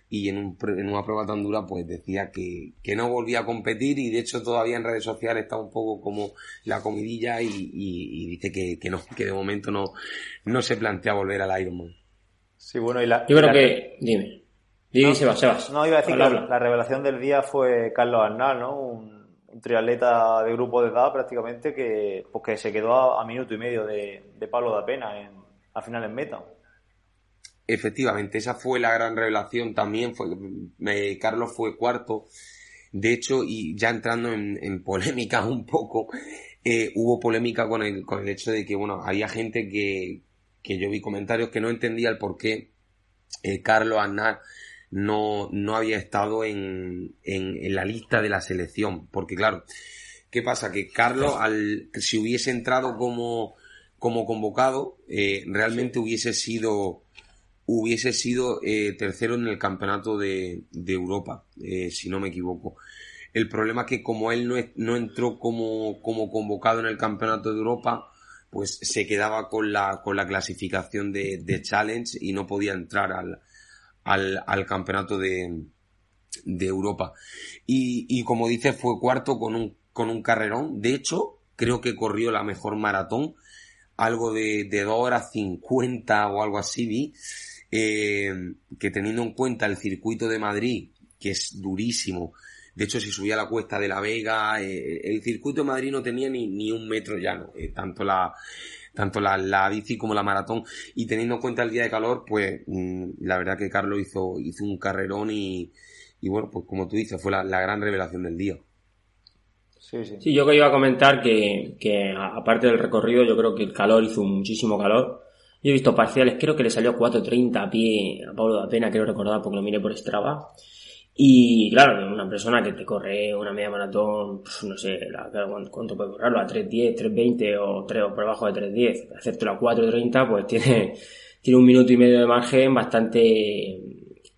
y en, un, en, una prueba tan dura, pues decía que, no volvía a competir y de hecho todavía en redes sociales está un poco como la comidilla y, dice que, no, que de momento no, no se plantea volver al Ironman. Sí, bueno, y la... Yo creo que... Dime. Dime, no, Sebas, No, iba a decir que la, revelación del día fue Carlos Arnal, ¿no? Un, triatleta de grupo de edad prácticamente que, pues que se quedó a, minuto y medio de, de Pablo da Pena en, al final en meta. Efectivamente, esa fue la gran revelación también. Fue, Carlos fue cuarto. De hecho, y ya entrando en, en polémica un poco, eh, hubo polémica con el, con el hecho de que, bueno, había gente que, que yo vi comentarios que no entendía el por qué eh, Carlos Aznar no, no había estado en, en, en, la lista de la selección. Porque claro, ¿qué pasa? Que Carlos, al, si hubiese entrado como, como convocado, eh, realmente hubiese sido hubiese sido eh, tercero en el campeonato de, de Europa, eh, si no me equivoco. El problema es que como él no, no entró como, como convocado en el campeonato de Europa, pues se quedaba con la, con la clasificación de, de Challenge y no podía entrar al, al, al campeonato de, de Europa. Y, y como dice, fue cuarto con un, con un carrerón. De hecho, creo que corrió la mejor maratón, algo de, de 2 horas 50 o algo así vi eh, que teniendo en cuenta el circuito de Madrid, que es durísimo, de hecho si subía la cuesta de la Vega, eh, el circuito de Madrid no tenía ni, ni un metro llano, eh, tanto la tanto la, la, bici como la maratón y teniendo en cuenta el día de calor pues mmm, la verdad que Carlos hizo hizo un carrerón y, y bueno pues como tú dices fue la, la gran revelación del día Sí, sí. sí, yo que iba a comentar que, que aparte del recorrido, yo creo que el calor hizo muchísimo calor. Yo he visto parciales, creo que le salió 4.30 a pie a Pablo da Pena, quiero recordar porque lo miré por Strava. Y claro, una persona que te corre una media maratón, no sé, cuánto puede correrlo, a 3.10, 3.20 o 3 o por debajo de 3.10, hacértelo a 4.30, pues tiene, tiene un minuto y medio de margen bastante,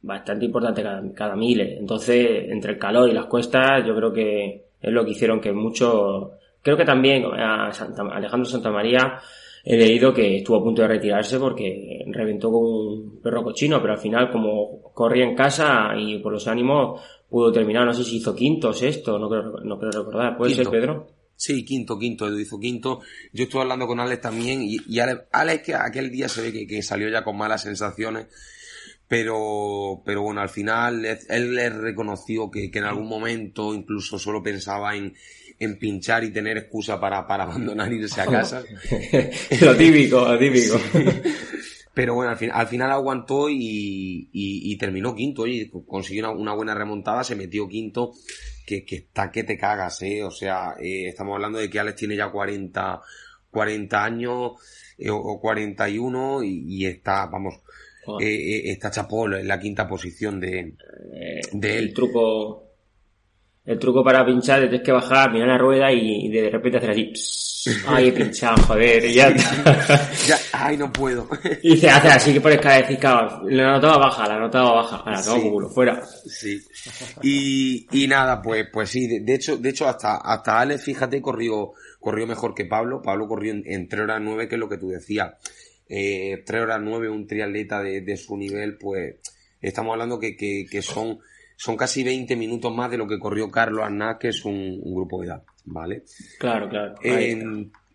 bastante importante cada, cada mil. Entonces, entre el calor y las cuestas, yo creo que es lo que hicieron que muchos, creo que también a Santa, Alejandro Santamaría he leído que estuvo a punto de retirarse porque reventó con un perro cochino, pero al final como corría en casa y por los ánimos pudo terminar, no sé si hizo quinto o sexto, no creo, no creo recordar, ¿puede quinto. ser Pedro? Sí, quinto, quinto, Edu hizo quinto. Yo estuve hablando con Alex también y, y Alex, Alex, que aquel día se ve que, que salió ya con malas sensaciones pero, pero bueno, al final él le reconoció que, que, en algún momento incluso solo pensaba en, en pinchar y tener excusa para, para abandonar irse a casa. lo típico, lo típico. Sí. Pero bueno, al, fin, al final aguantó y, y, y terminó quinto, y consiguió una, una, buena remontada, se metió quinto, que, que está que te cagas, eh. O sea, eh, estamos hablando de que Alex tiene ya 40, 40 años, eh, o 41, y, y está, vamos, Oh. Eh, está Chapol en la quinta posición de, de él. El truco, el truco para pinchar es que bajar, mirar la rueda y, y de repente hacer así. Pss, ay, he pinchado, joder, y ya, ya. Ay, no puedo. Y se hace así que pones cara de claro, la notaba baja, la notaba baja, ahora sí. culo, fuera. Sí. Y, y nada, pues, pues sí, de, de, hecho, de hecho hasta, hasta Alex, fíjate, corrió, corrió mejor que Pablo. Pablo corrió en, en 3 horas 9, que es lo que tú decías eh, 3 horas 9, un triatleta de, de, su nivel, pues estamos hablando que, que, que, son, son casi 20 minutos más de lo que corrió Carlos Arnaz, que es un, un grupo de edad, ¿vale? Claro, claro. Eh,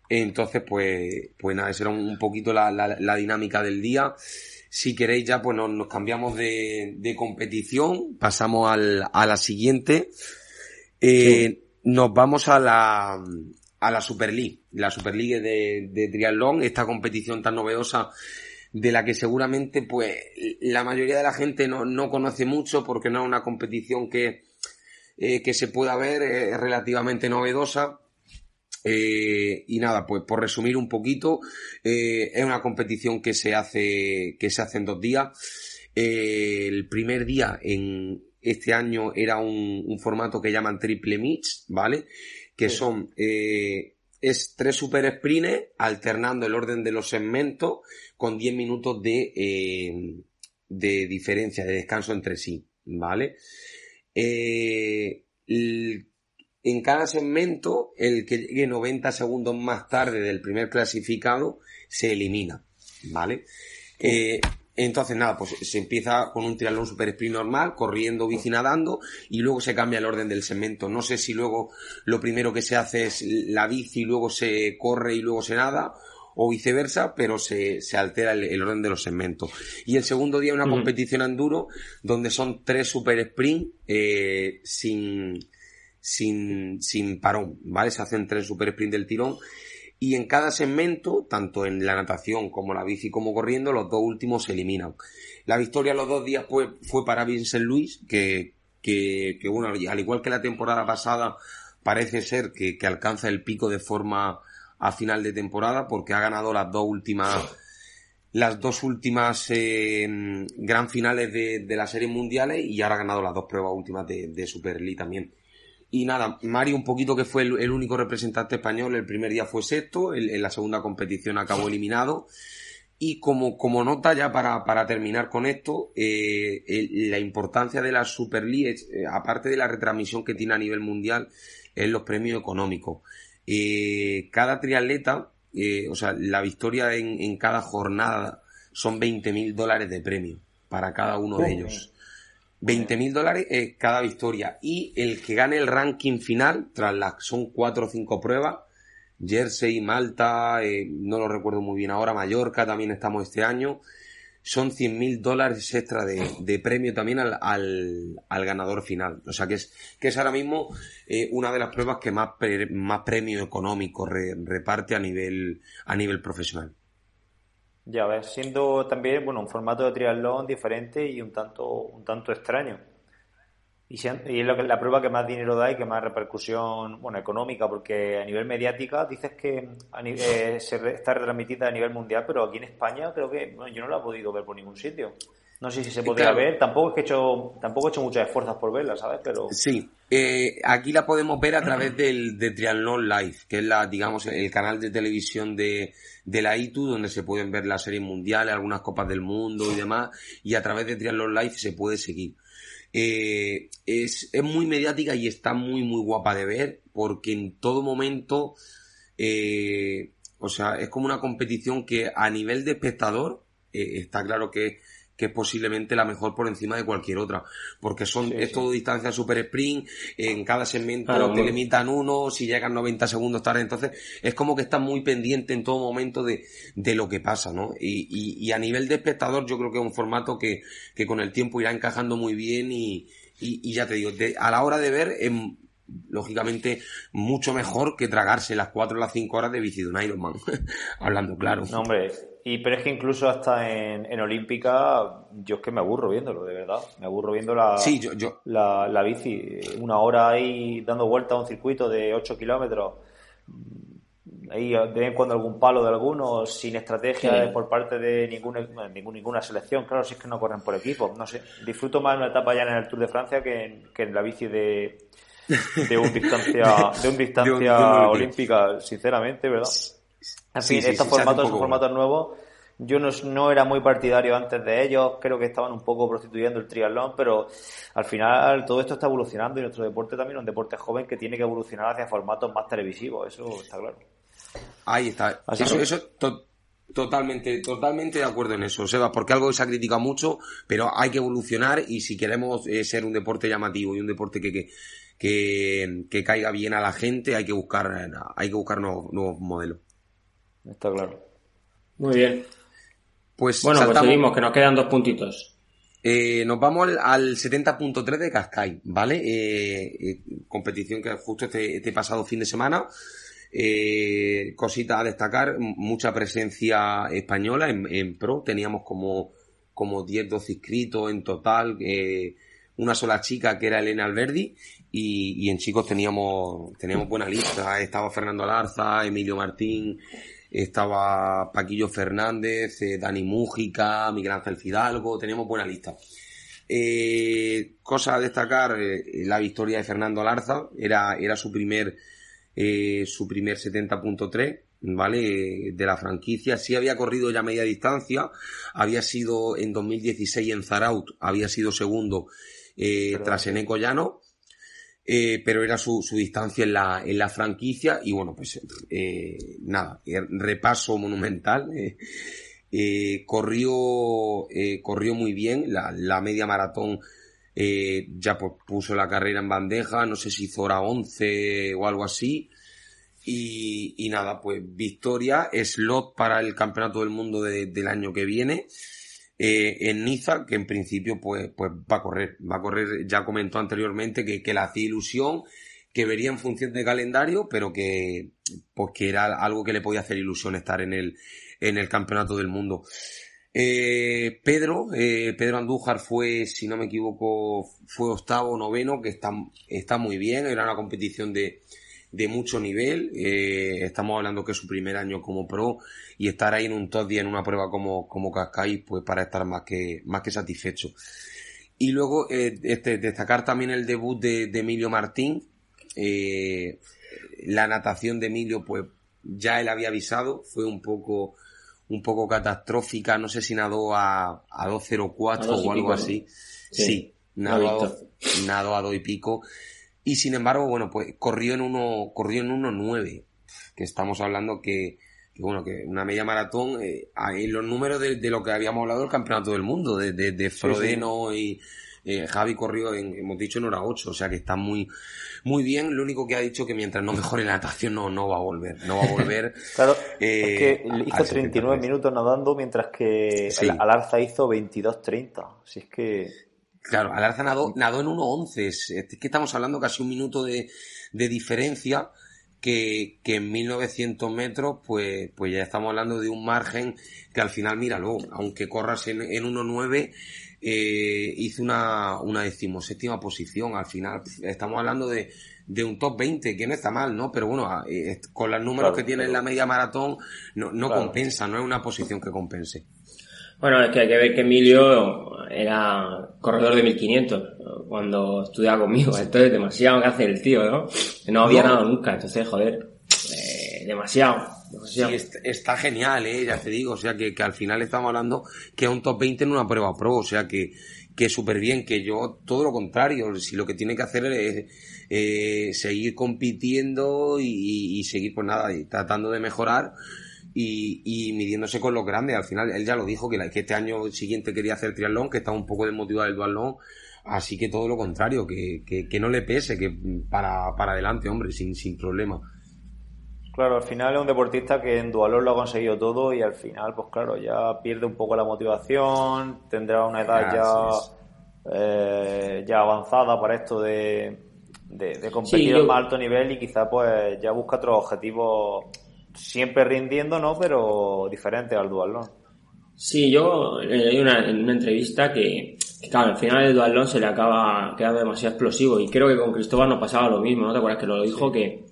entonces, pues, pues nada, esa era un poquito la, la, la, dinámica del día. Si queréis ya, pues nos, nos cambiamos de, de, competición, pasamos al, a la siguiente. Eh, sí. Nos vamos a la, a la Super League, la Super League de, de triatlón, esta competición tan novedosa de la que seguramente pues la mayoría de la gente no, no conoce mucho porque no es una competición que, eh, que se pueda ver, es eh, relativamente novedosa. Eh, y nada, pues por resumir un poquito, eh, es una competición que se hace, que se hace en dos días. Eh, el primer día en este año era un, un formato que llaman triple mix, ¿vale? que sí. son eh, es tres super sprints alternando el orden de los segmentos con 10 minutos de, eh, de diferencia, de descanso entre sí, ¿vale? Eh, el, en cada segmento, el que llegue 90 segundos más tarde del primer clasificado se elimina, ¿vale? Eh, entonces, nada, pues se empieza con un triatlón super sprint normal, corriendo, bici, nadando, y luego se cambia el orden del segmento. No sé si luego lo primero que se hace es la bici, y luego se corre y luego se nada, o viceversa, pero se, se altera el, el, orden de los segmentos. Y el segundo día una uh -huh. competición enduro, donde son tres super sprint, eh, sin, sin, sin parón, ¿vale? Se hacen tres super sprint del tirón y en cada segmento, tanto en la natación como la bici como corriendo, los dos últimos se eliminan. La victoria los dos días fue, fue para Vincent Luis, que, que, que bueno, al igual que la temporada pasada, parece ser que, que alcanza el pico de forma a final de temporada porque ha ganado las dos últimas las dos últimas eh, gran finales de, de las series mundiales y ahora ha ganado las dos pruebas últimas de, de Super League también. Y nada, Mario un poquito que fue el, único representante español, el primer día fue sexto, en la segunda competición acabó eliminado. Y como, como nota ya para, para terminar con esto, eh, la importancia de la Super League, eh, aparte de la retransmisión que tiene a nivel mundial, es los premios económicos. Eh, cada triatleta o sea, la victoria en, en cada jornada son 20 mil dólares de premio para cada uno de ellos. 20 mil dólares eh, cada victoria. Y el que gane el ranking final, tras las, son cuatro o cinco pruebas, Jersey, Malta, eh, no lo recuerdo muy bien ahora, Mallorca también estamos este año, son 100 mil dólares extra de, de, premio también al, al, al, ganador final. O sea que es, que es ahora mismo eh, una de las pruebas que más, más premio económico re, reparte a nivel, a nivel profesional. Ya ves, siendo también bueno un formato de triatlón diferente y un tanto, un tanto extraño. Y, y es que, la prueba que más dinero da y que más repercusión bueno, económica, porque a nivel mediática dices que a eh, se está retransmitida a nivel mundial, pero aquí en España creo que bueno, yo no la he podido ver por ningún sitio. No sé si se podría claro. ver, tampoco es que he hecho, tampoco he hecho muchas esfuerzos por verla, ¿sabes? Pero... Sí, eh, aquí la podemos ver a través del de Triathlon Live, que es la, digamos, el canal de televisión de, de la ITU, donde se pueden ver las series mundiales, algunas copas del mundo y demás, y a través de Triathlon Live se puede seguir. Eh, es, es, muy mediática y está muy, muy guapa de ver, porque en todo momento, eh, o sea, es como una competición que a nivel de espectador, eh, está claro que que es posiblemente la mejor por encima de cualquier otra. Porque son, sí, es todo distancia super sprint, en cada segmento claro, te limitan uno, si llegan 90 segundos tarde, entonces es como que estás muy pendiente en todo momento de, de lo que pasa, ¿no? Y, y, y, a nivel de espectador yo creo que es un formato que, que con el tiempo irá encajando muy bien y, y, y ya te digo, de, a la hora de ver es lógicamente mucho mejor que tragarse las 4 o las 5 horas de bici de un Ironman, hablando claro. No, hombre, y pero es que incluso hasta en, en, Olímpica, yo es que me aburro viéndolo, de verdad. Me aburro viendo la, sí, yo, yo. la, la bici. Una hora ahí dando vueltas a un circuito de 8 kilómetros. Ahí de vez en cuando algún palo de algunos, sin estrategia sí. por parte de ninguna, ninguna, ninguna selección. Claro, si es que no corren por equipo. No sé, disfruto más en una etapa ya en el Tour de Francia que en, que en la bici de, de un distancia, de un distancia de un, de un olímpica, sinceramente, ¿verdad? En fin, sí, estos sí, formatos son formatos nuevos. Yo no, no, era muy partidario antes de ellos, creo que estaban un poco prostituyendo el triatlón, pero al final todo esto está evolucionando y nuestro deporte también es un deporte joven que tiene que evolucionar hacia formatos más televisivos, eso está claro. Ahí está. Así eso, que... eso to totalmente, totalmente de acuerdo en eso, Seba, porque algo se ha criticado mucho, pero hay que evolucionar y si queremos eh, ser un deporte llamativo y un deporte que, que, que, que caiga bien a la gente, hay que buscar, hay que buscar nuevos, nuevos modelos. Está claro. Muy bien. Pues bueno, saltamos. pues seguimos, que nos quedan dos puntitos. Eh, nos vamos al, al 70.3 de Cascai, ¿vale? Eh, eh, competición que justo este, este, pasado fin de semana. Eh, cosita a destacar, mucha presencia española en, en pro. Teníamos como, como 10, 12 inscritos en total. Eh, una sola chica que era Elena Alberdi y, y en chicos teníamos, teníamos buena lista. Estaba Fernando Alarza, Emilio Martín, estaba Paquillo Fernández, eh, Dani Mújica, Miguel Ángel Fidalgo, teníamos buena lista. Eh, cosa a destacar, eh, la victoria de Fernando Alarza, era, era su primer, su primer 70.3, ¿vale? De la franquicia. Sí había corrido ya media distancia, había sido en 2016 en Zaraut, había sido segundo eh, tras Eneco Llano, eh, pero era su, su, distancia en la, en la franquicia y bueno, pues eh, nada, repaso monumental. Eh, eh corrió, eh, corrió muy bien, la, la media maratón ya pues, puso la carrera en bandeja, no sé si hizo hora 11 o algo así. Y, nada, pues victoria, slot para el campeonato del mundo de, del año que viene eh, en Niza, que en principio pues, pues va a correr. Va a correr, ya comentó anteriormente que, que le hacía ilusión, que vería en función de calendario, pero que, pues que era algo que le podía hacer ilusión estar en el, en el campeonato del mundo. Eh, Pedro, eh, Pedro Andújar fue, si no me equivoco, fue octavo noveno, que está, está muy bien, era una competición de, de mucho nivel, eh, estamos hablando que es su primer año como pro y estar ahí en un top 10 en una prueba como, como Cascais, pues para estar más que, más que satisfecho. Y luego, eh, este, destacar también el debut de, de Emilio Martín, eh, la natación de Emilio, pues ya él había avisado, fue un poco un poco catastrófica, no sé si nadó a, a 2.04 o algo así. Sí, nadó, a nadó a 2 y pico. Y sin embargo, bueno, pues corrió en uno, corrió en 1.9, que estamos hablando que, que, bueno, que una media maratón, eh, en los números de, de, lo que habíamos hablado del campeonato del mundo, de, de, de Frodeno sí, sí. y eh, Javi corrió en, hemos dicho en hora 8, o sea que está muy, muy bien. Lo único que ha dicho que mientras no mejore la natación no, no va a volver, no va a volver. claro, eh, es que hizo 39 minutos nadando mientras que sí. Alarza hizo 22.30. Si es que... Claro, Alarza nadó, nadó en 1.11. Es, es que estamos hablando casi un minuto de, de diferencia. Que, que, en 1900 metros, pues, pues ya estamos hablando de un margen que al final, míralo, aunque corras en, en 1.9, eh, hizo una, una decimoséptima posición. Al final, estamos hablando de, de un top 20, que no está mal, ¿no? Pero bueno, eh, con los números claro, que tiene en la media maratón, no, no claro. compensa, no es una posición que compense. Bueno, es que hay que ver que Emilio era corredor de 1500 cuando estudiaba conmigo. Entonces, demasiado que hace el tío, ¿no? No había no. nada nunca. Entonces, joder, eh, demasiado. demasiado. Sí, está, está, genial, ¿eh? Ya te digo. O sea, que, que al final estamos hablando que es un top 20 en una prueba pro. O sea, que, que súper bien. Que yo, todo lo contrario. Si lo que tiene que hacer es eh, seguir compitiendo y, y, seguir, pues nada, tratando de mejorar y, y, midiéndose con los grandes. Al final, él ya lo dijo, que, la, que este año siguiente quería hacer triatlón, que estaba un poco desmotivado del duatlón. Así que todo lo contrario, que, que, que no le pese, que para, para adelante, hombre, sin, sin problema. Claro, al final es un deportista que en dualón lo ha conseguido todo y al final, pues claro, ya pierde un poco la motivación, tendrá una edad ya, eh, ya avanzada para esto de, de, de competir sí, yo... a más alto nivel y quizá pues ya busca otros objetivos siempre rindiendo, ¿no? Pero diferente al dualón. Sí, yo leí una, en una entrevista que, que, claro, al final el dualón se le acaba quedando demasiado explosivo y creo que con Cristóbal nos pasaba lo mismo, ¿no? ¿Te acuerdas que lo dijo? Que,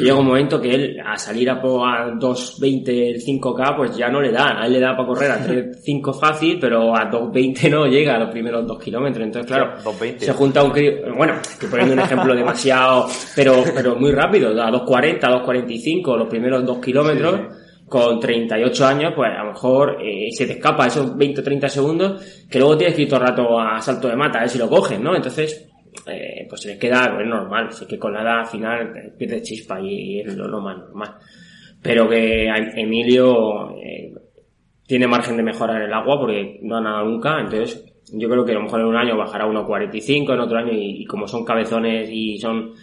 llega un momento que él a salir a, a 2.20 el 5K pues ya no le da, a él le da para correr a 3.5 fácil, pero a 2.20 no llega a los primeros 2 kilómetros, entonces claro, se junta un crío, bueno, estoy poniendo un ejemplo demasiado, pero, pero muy rápido, a 2.40, a 2.45 los primeros 2 kilómetros, sí con 38 años, pues a lo mejor eh, se te escapa esos 20 o 30 segundos que luego tienes que ir todo el rato a salto de mata, a ver si lo coges, ¿no? Entonces, eh, pues se les queda, es normal, así que con la edad al final pierde chispa y, es lo, lo, más normal. Pero que Emilio eh, tiene margen de mejorar el agua porque no ha nadado nunca, entonces yo creo que a lo mejor en un año bajará 1.45, en otro año y, y como son cabezones y son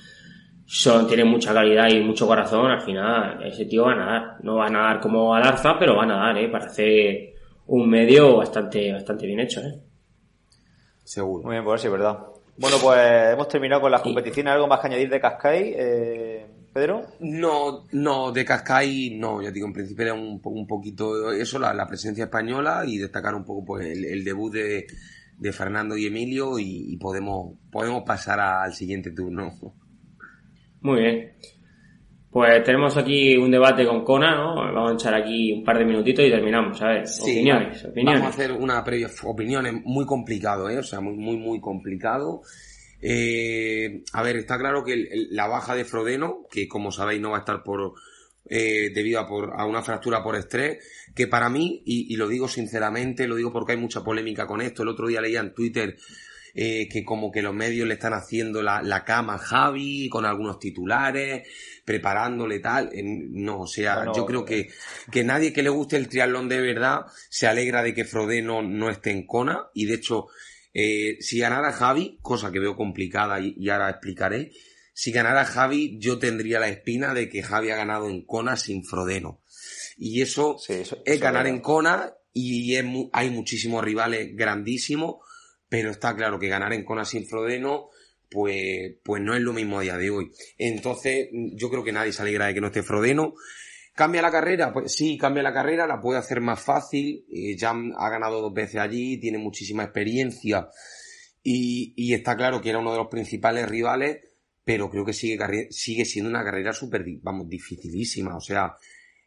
son, tiene mucha calidad y mucho corazón, al final ese tío va a nadar. No va a nadar como Alarza, pero va a nadar, ¿eh? Para hacer un medio bastante, bastante bien hecho, ¿eh? Seguro. Muy bien, pues sí, verdad. Bueno, pues hemos terminado con las competiciones. ¿Algo más que añadir de Cascai, eh, Pedro? No, no, de Cascai no. Ya digo, en principio era un, un poquito eso, la, la, presencia española y destacar un poco pues el, el debut de, de, Fernando y Emilio y, y podemos, podemos pasar al siguiente turno. Muy bien. Pues tenemos aquí un debate con Kona, ¿no? Vamos a echar aquí un par de minutitos y terminamos. A ver, sí, opiniones, opiniones. Vamos a hacer una previa, opiniones muy complicado, ¿eh? O sea, muy, muy, muy complicado. Eh, a ver, está claro que el, el, la baja de Frodeno, que como sabéis no va a estar por, eh, debido a, por, a, una fractura por estrés, que para mí, y, y, lo digo sinceramente, lo digo porque hay mucha polémica con esto, el otro día leía en Twitter eh, que como que los medios le están haciendo la, la cama a Javi con algunos titulares, preparándole tal. No, o sea, bueno, yo creo que, que nadie que le guste el triatlón de verdad se alegra de que Frode no, no esté en Kona y de hecho, eh, si ganara Javi, cosa que veo complicada y, y ahora explicaré, si ganara Javi, yo tendría la espina de que Javi ha ganado en Kona sin Frodeno. Y eso, sí, eso es ganar en Kona y es, hay muchísimos rivales grandísimos pero está claro que ganar en Kona sin Frodeno, pues, pues no es lo mismo a día de hoy. Entonces, yo creo que nadie se alegra de que no esté Frodeno. ¿Cambia la carrera? Pues sí, cambia la carrera, la puede hacer más fácil. Eh, ha ganado dos veces allí, tiene muchísima experiencia y, y, está claro que era uno de los principales rivales, pero creo que sigue, sigue siendo una carrera súper, vamos, dificilísima. O sea,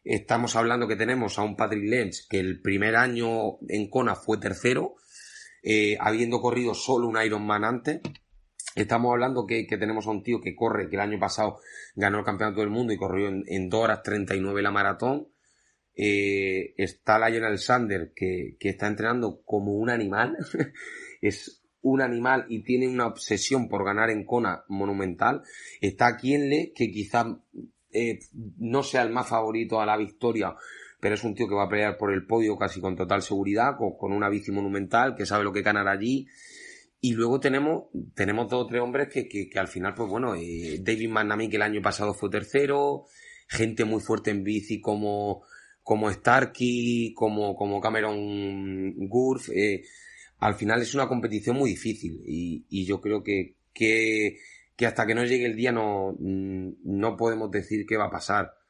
estamos hablando que tenemos a un Patrick Lenz que el primer año en Kona fue tercero, eh, habiendo corrido solo un Ironman antes. Estamos hablando que, tenemos a un tío que corre, que el año pasado ganó el campeonato del mundo y corrió en, en 2 horas 39 la maratón. Eh, está Lionel Sander, que, que está entrenando como un animal. es un animal y tiene una obsesión por ganar en Kona monumental. Está Kienle, que quizás eh, no sea el más favorito a la victoria, pero es un tío que va a pelear por el podio casi con total seguridad, con, una bici monumental, que sabe lo que ganar allí. Y luego tenemos, tenemos dos o tres hombres que, que, que al final, pues bueno, eh, David McNamee que el año pasado fue tercero, gente muy fuerte en bici como, como Starkey, como, como Cameron Gurf, eh, al final es una competición muy difícil y, y yo creo que, que, que, hasta que no llegue el día no, no podemos decir qué va a pasar.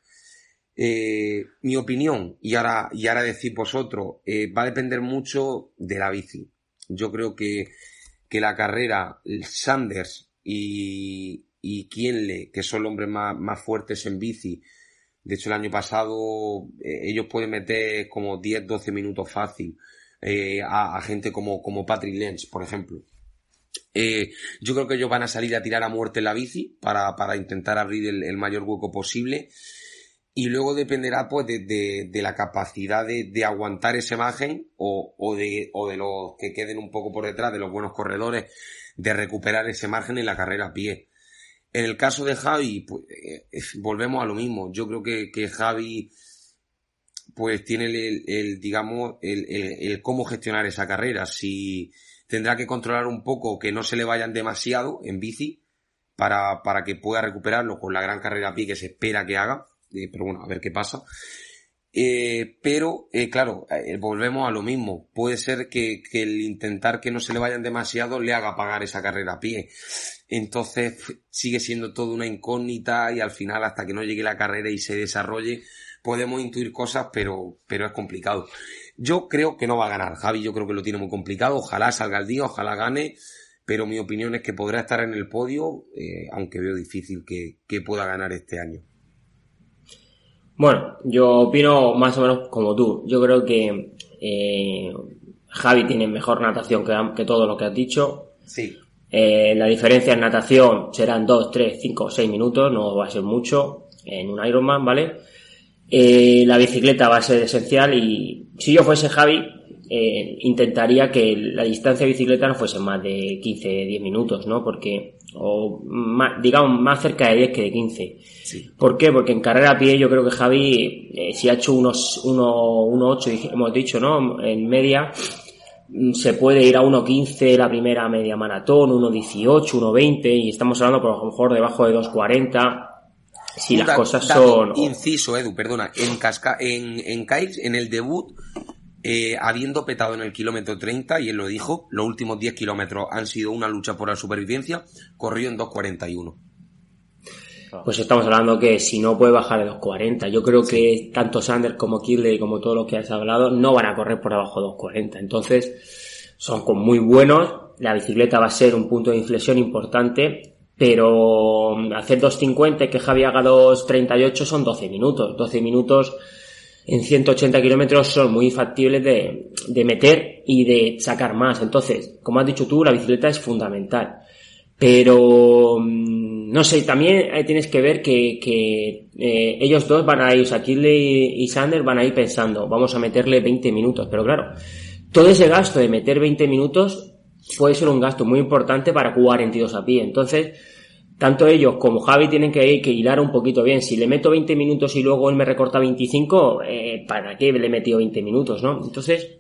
Eh, mi opinión, y ahora, y ahora decir vosotros, eh, va a depender mucho de la bici. Yo creo que que la carrera, Sanders y, y Kienle, que son los hombres más, más fuertes en bici, de hecho el año pasado eh, ellos pueden meter como 10-12 minutos fácil a, a, gente como, como Patrick Lenz, por ejemplo. Yo creo que ellos van a salir a tirar a muerte la bici para, para intentar abrir el mayor hueco posible y luego dependerá pues de, de, de la capacidad de, de, aguantar ese margen o, o, de, o de los que queden un poco por detrás de los buenos corredores de recuperar ese margen en la carrera a pie. En el caso de Javi, pues eh, volvemos a lo mismo. Yo creo que, que Javi pues tiene el, el digamos, el, el, el, cómo gestionar esa carrera. Si tendrá que controlar un poco que no se le vayan demasiado en bici para, para que pueda recuperarlo con la gran carrera a pie que se espera que haga eh, pero bueno, a ver qué pasa. Eh, pero, eh, claro, volvemos a lo mismo. Puede ser que, el intentar que no se le vayan demasiado le haga pagar esa carrera a pie. Entonces sigue siendo todo una incógnita y al final hasta que no llegue la carrera y se desarrolle podemos intuir cosas, pero, pero es complicado. Yo creo que no va a ganar. Javi yo creo que lo tiene muy complicado. Ojalá salga el día, ojalá gane. Pero mi opinión es que podrá estar en el podio, aunque veo difícil que, que pueda ganar este año. Bueno, yo opino más o menos como tú. Yo creo que eh, Javi tiene mejor natación que, que, todo lo que has dicho. Sí. Eh, la diferencia en natación serán 2, 3, 5, 6 minutos, no va a ser mucho en un Ironman, ¿vale? Eh, la bicicleta va a ser esencial y si yo fuese Javi, eh, intentaría que la distancia de bicicleta no fuese más de 15, 10 minutos, ¿no? Porque, o más, digamos, más cerca de 10 que de 15. Sí. ¿Por qué? Porque en carrera a pie yo creo que Javi, eh, si ha hecho unos 1.8, hemos dicho, ¿no? En media, mm, se puede ir a 1.15 la primera media maratón, 1.18, 1.20 y estamos hablando por lo mejor debajo de 2.40 si las cosas son inciso Edu perdona en casca en en Kiles en el debut eh, habiendo petado en el kilómetro 30, y él lo dijo, los últimos 10 kilómetros han sido una lucha por la supervivencia, corrió en 2.41. Pues estamos hablando que si no puede bajar de 2.40, yo creo sí. que tanto Sanders como Kirley como todos los que has hablado no van a correr por debajo de 2.40. Entonces, son muy buenos, la bicicleta va a ser un punto de inflexión importante, pero hacer 2.50 que Javi haga 2.38 son 12 minutos. 12 minutos en 180 kilómetros son muy factibles de, de, meter y de sacar más. Entonces, como has dicho tú, la bicicleta es fundamental. Pero, mm, no sé, también tienes que ver que, que eh, ellos dos van a ir, o Kirley y Sander van a ir pensando, vamos a meterle 20 minutos. Pero claro, todo ese gasto de meter 20 minutos puede ser un gasto muy importante para 42 a pie. Entonces, tanto ellos como Javi tienen que, que hilar un poquito bien. Si le meto 20 minutos y luego él me recorta 25, eh, ¿para qué le he metido 20 minutos, no? Entonces,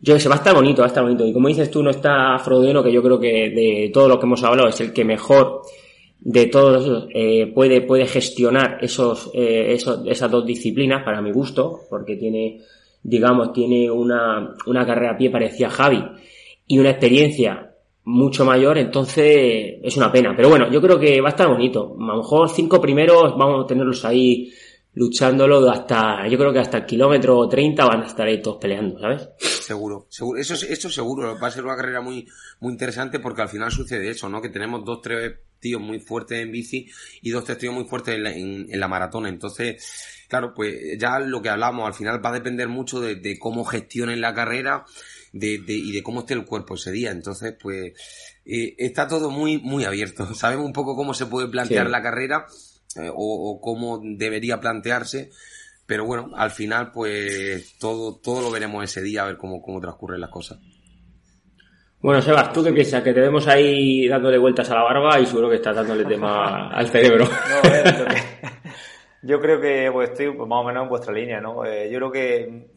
yo sé, va a estar bonito, va a estar bonito. Y como dices tú, no está Frodeno, que yo creo que de todo lo que hemos hablado es el que mejor de todos eh, puede, puede gestionar esos, eh, esos, esas dos disciplinas, para mi gusto, porque tiene, digamos, tiene una, una carrera a pie parecida a Javi y una experiencia mucho mayor, entonces es una pena. Pero bueno, yo creo que va a estar bonito. A lo mejor cinco primeros vamos a tenerlos ahí luchándolo hasta, yo creo que hasta el kilómetro 30 van a estar ahí todos peleando, ¿sabes? Seguro, seguro, eso, eso seguro, va a ser una carrera muy, muy interesante porque al final sucede eso, ¿no? Que tenemos dos, tres tíos muy fuertes en bici y dos, tres tíos muy fuertes en la, en, la maratona, entonces, claro, pues ya lo que hablamos, al final va a depender mucho de, cómo gestionen la carrera, de, y de cómo esté el cuerpo ese día, entonces, pues, eh, está todo muy, muy abierto, sabemos un poco cómo se puede plantear la carrera, eh, o, cómo debería plantearse. Pero bueno, al final, pues todo, todo lo veremos ese día, a ver cómo, cómo transcurren las cosas. Bueno, Sebas, ¿tú qué piensas? Que te vemos ahí dándole vueltas a la barba y seguro que estás dándole tema al cerebro. yo creo que pues, estoy más o menos en vuestra línea, ¿no? Eh, yo creo que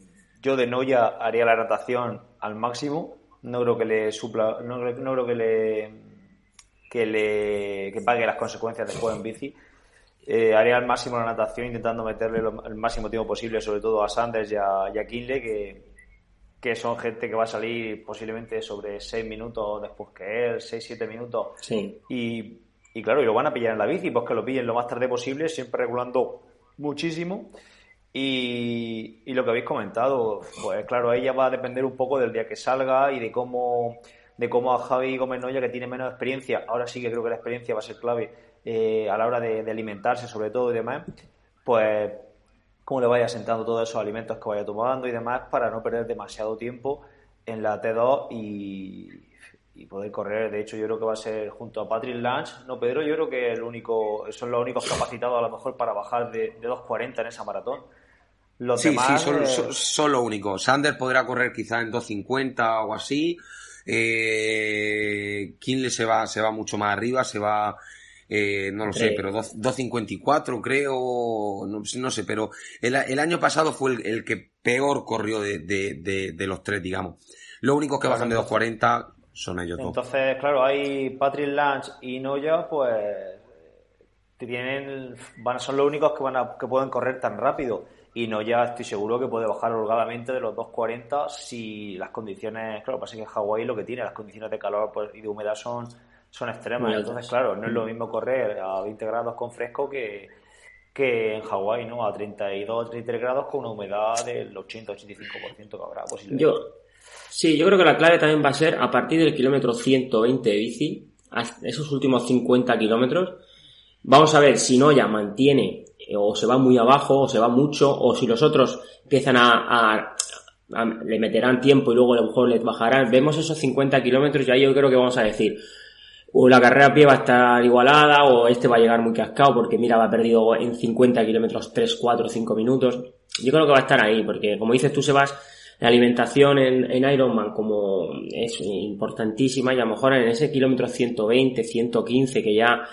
yo de Noya haría la natación al máximo. No creo que le supla, no, no creo que le que le que pague las consecuencias del juego en bici. Eh, haría al máximo la natación intentando meterle el máximo tiempo posible, sobre todo a Sanders y a, y que, que, son gente que va a salir posiblemente sobre 6 minutos después que él, 6-7 minutos. Sí. Y, y, claro, y lo van a pillar en la bici, pues que lo pillen lo más tarde posible, siempre regulando muchísimo. Y, lo que habéis comentado, pues claro, ella va a depender un poco del día que salga y de cómo de cómo a Javi Gómez Noya, que tiene menos experiencia, ahora sí que creo que la experiencia va a ser clave, eh, a la hora de, alimentarse sobre todo y demás, pues cómo le vaya sentando todos esos alimentos que vaya tomando y demás para no perder demasiado tiempo en la T2 y, poder correr. De hecho, yo creo que va a ser junto a Patrick Lange. No, Pedro, yo creo que el único, son los únicos capacitados a lo mejor para bajar de, de 2.40 en esa maratón. Los sí, demás, sí, son, eh, son, los únicos. Sanders podrá correr quizá en 2.50 o así. Eh, Kinley se va, se va mucho más arriba, se va eh, no lo sé, pero 2.54 creo, no, sé, pero el, el, año pasado fue el, que peor corrió de, de, los tres, digamos. Los únicos que bajan de 2.40 son ellos dos. Entonces, claro, hay Patrick Lange y Noya, pues tienen, van, son los únicos que, van a, que pueden correr tan rápido. Y Noya estoy seguro que puede bajar holgadamente de los 2.40 si las condiciones, claro, pasa que Hawái lo que tiene, las condiciones de calor pues, y de humedad son son extremas. Entonces, claro, no es lo mismo correr a 20 grados con fresco que, que en Hawái, ¿no? A 32 o 33 grados con una humedad del 80-85% que habrá posiblemente. Yo, sí, yo creo que la clave también va a ser a partir del kilómetro 120 de bici, esos últimos 50 kilómetros, vamos a ver si no ya mantiene o se va muy abajo o se va mucho o si los otros empiezan a, le meterán tiempo y luego a lo mejor les bajarán. Vemos esos 50 kilómetros y ahí yo creo que vamos a decir, o la carrera a pie va a estar igualada o este va a llegar muy cascado porque mira, va perdido en 50 kilómetros 3, 4, 5 minutos. Yo creo que va a estar ahí porque como dices tú Sebas, la alimentación en, en Ironman como es importantísima y a lo mejor en ese kilómetro 120, 115 que ya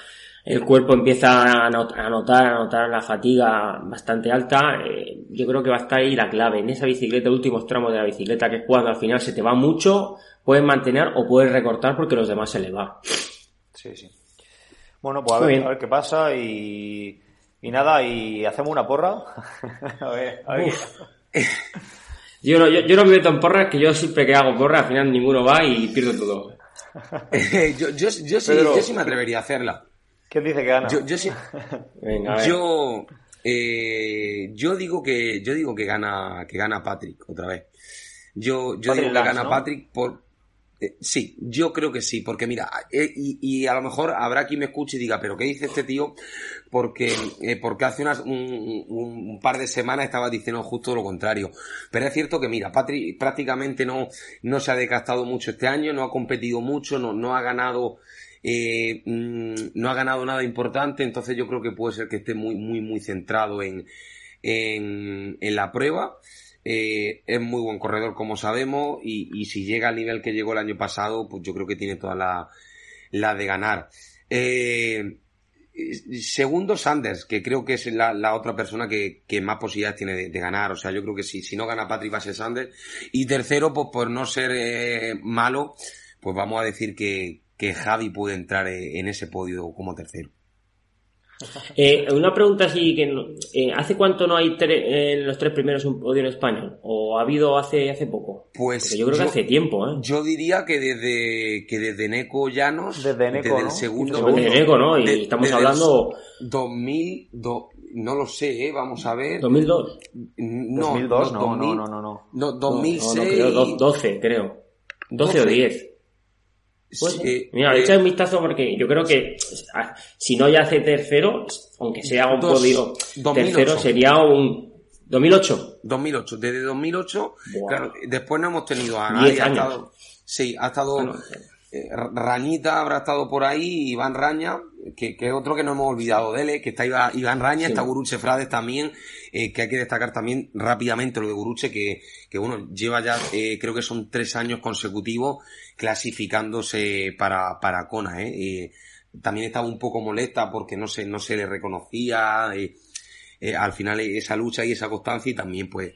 el cuerpo empieza a notar, a notar, la fatiga bastante alta, eh, yo creo que va a estar ahí la clave. En esa bicicleta, últimos tramos de la bicicleta, que es cuando al final se te va mucho, puedes mantener o puedes recortar porque los demás se le va. Sí, sí. Bueno, pues a ver, a ver, qué pasa y, y nada, y hacemos una porra. a ver, a ver. yo, no, yo, yo, no me meto en porras, que yo siempre que hago porra, al final ninguno va y pierdo todo. yo, yo, yo, sí, yo sí me atrevería a hacerla. ¿Quién dice que gana? Yo, yo sí. Venga, yo, eh, yo digo que yo digo que gana que gana Patrick otra vez. Yo, yo digo que gana Patrick por eh, sí, yo creo que sí, porque mira, eh, y, a lo mejor habrá quien me escuche y diga, pero ¿qué dice este tío? Porque, eh, porque hace unas, un, par de semanas estaba diciendo justo lo contrario. Pero es cierto que mira, Patrick prácticamente no, no se ha desgastado mucho este año, no ha competido mucho, no, no ha ganado, mm, no ha ganado nada importante, entonces yo creo que puede ser que esté muy, muy, muy centrado en, en, la prueba. Eh, es muy buen corredor, como sabemos, y, si llega al nivel que llegó el año pasado, pues yo creo que tiene toda la, la de ganar. Eh, segundo, Sanders, que creo que es la, otra persona que, más posibilidades tiene de, ganar. O sea, yo creo que si, si no gana Patrick va a ser Sanders. Y tercero, pues por no ser eh, malo, pues vamos a decir que, que Javi puede entrar en ese podio como tercero. Eh, una pregunta así que eh, ¿hace cuánto no hay en los tres primeros un podio en español? ¿O ha habido hace hace poco? Pues yo creo que hace tiempo, ¿eh? Yo diría que desde que desde Neco Llanos, desde, Neco, el segundo, desde Neco, ¿no? Y estamos hablando 2000 no lo sé, ¿eh? vamos a ver. 2002. No, 2002, no, no, no, no, no. No, No, 2006. no, creo, do- 12, creo. 12 o 12. 10. Puede ser. Sí, Mira, eh, echa un vistazo porque yo creo que ah, si no ya hace tercero, aunque sea un Dos- 2008. tercero, sería un 2008. 2008. Desde 2008, Buah. claro, después no hemos tenido a nadie. Ha estado, sí, ha estado Bueno, eh, Rañita, habrá estado por ahí, Iván Raña, que, que es otro que no hemos olvidado de él, eh, que está Iván Raña, Sí. está Guruche Frades también, eh, que hay que destacar también rápidamente lo de Guruche, que, que bueno, lleva ya, eh, creo que son tres años consecutivos clasificándose para, para Kona, eh. Eh, también estaba un poco molesta porque no se, no se le reconocía, eh, eh, al final esa lucha y esa constancia y también pues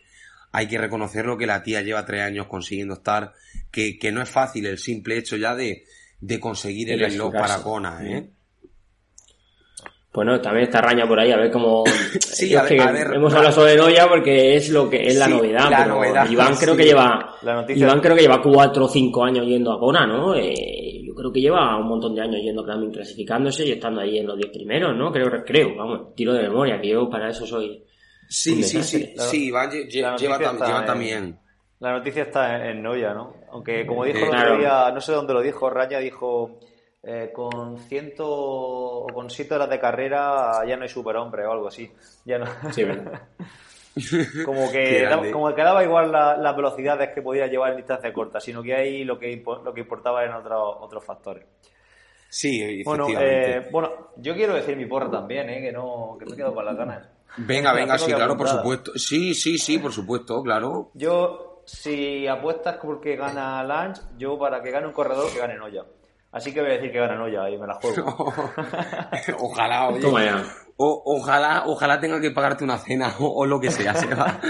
hay que reconocerlo que la tía lleva tres años consiguiendo estar, que, que no es fácil el simple hecho ya de, de conseguir el para Kona, ¿eh? Bueno, también está Raña por ahí, a ver cómo... Sí, a es ver- a hemos hablado sobre Noya porque es lo que es la Sí, novedad, la pero novedad, Iván creo sí. que lleva... La noticia- Iván creo que lleva cuatro o cinco años yendo a Kona, ¿no? Eh, yo creo que lleva un montón de años yendo también clasificándose y estando ahí en los 10 primeros, ¿no? Creo, creo, vamos, tiro de memoria, que yo para eso soy... Sí, sí, sí, sí, Iván lleva, tam- está lleva en- también. La noticia está en, en Noya, ¿no? Aunque como dijo Eh, el otro claro. día, no sé dónde lo dijo, Raña dijo, eh, con ciento o con siete horas de carrera ya no hay superhombre o algo así. Ya no. Como que da- como que daba igual la- las velocidades que podía llevar en distancia corta, sino que ahí lo que lo que importaba eran otros otros factores. Sí, Bueno, eh, bueno, yo quiero decir mi porra también, ¿eh? que no que me he quedado con las ganas. venga, venga, sí, claro, por supuesto. Sí, sí, sí, por supuesto, claro. Yo, si apuestas porque gana Lange, yo para que gane un corredor, que gane Noya. Así que voy a decir que gana Noya y me la juego. ojalá, oye. Toma ya. O- ojalá, ojalá tenga que pagarte una cena o, o lo que sea, se va.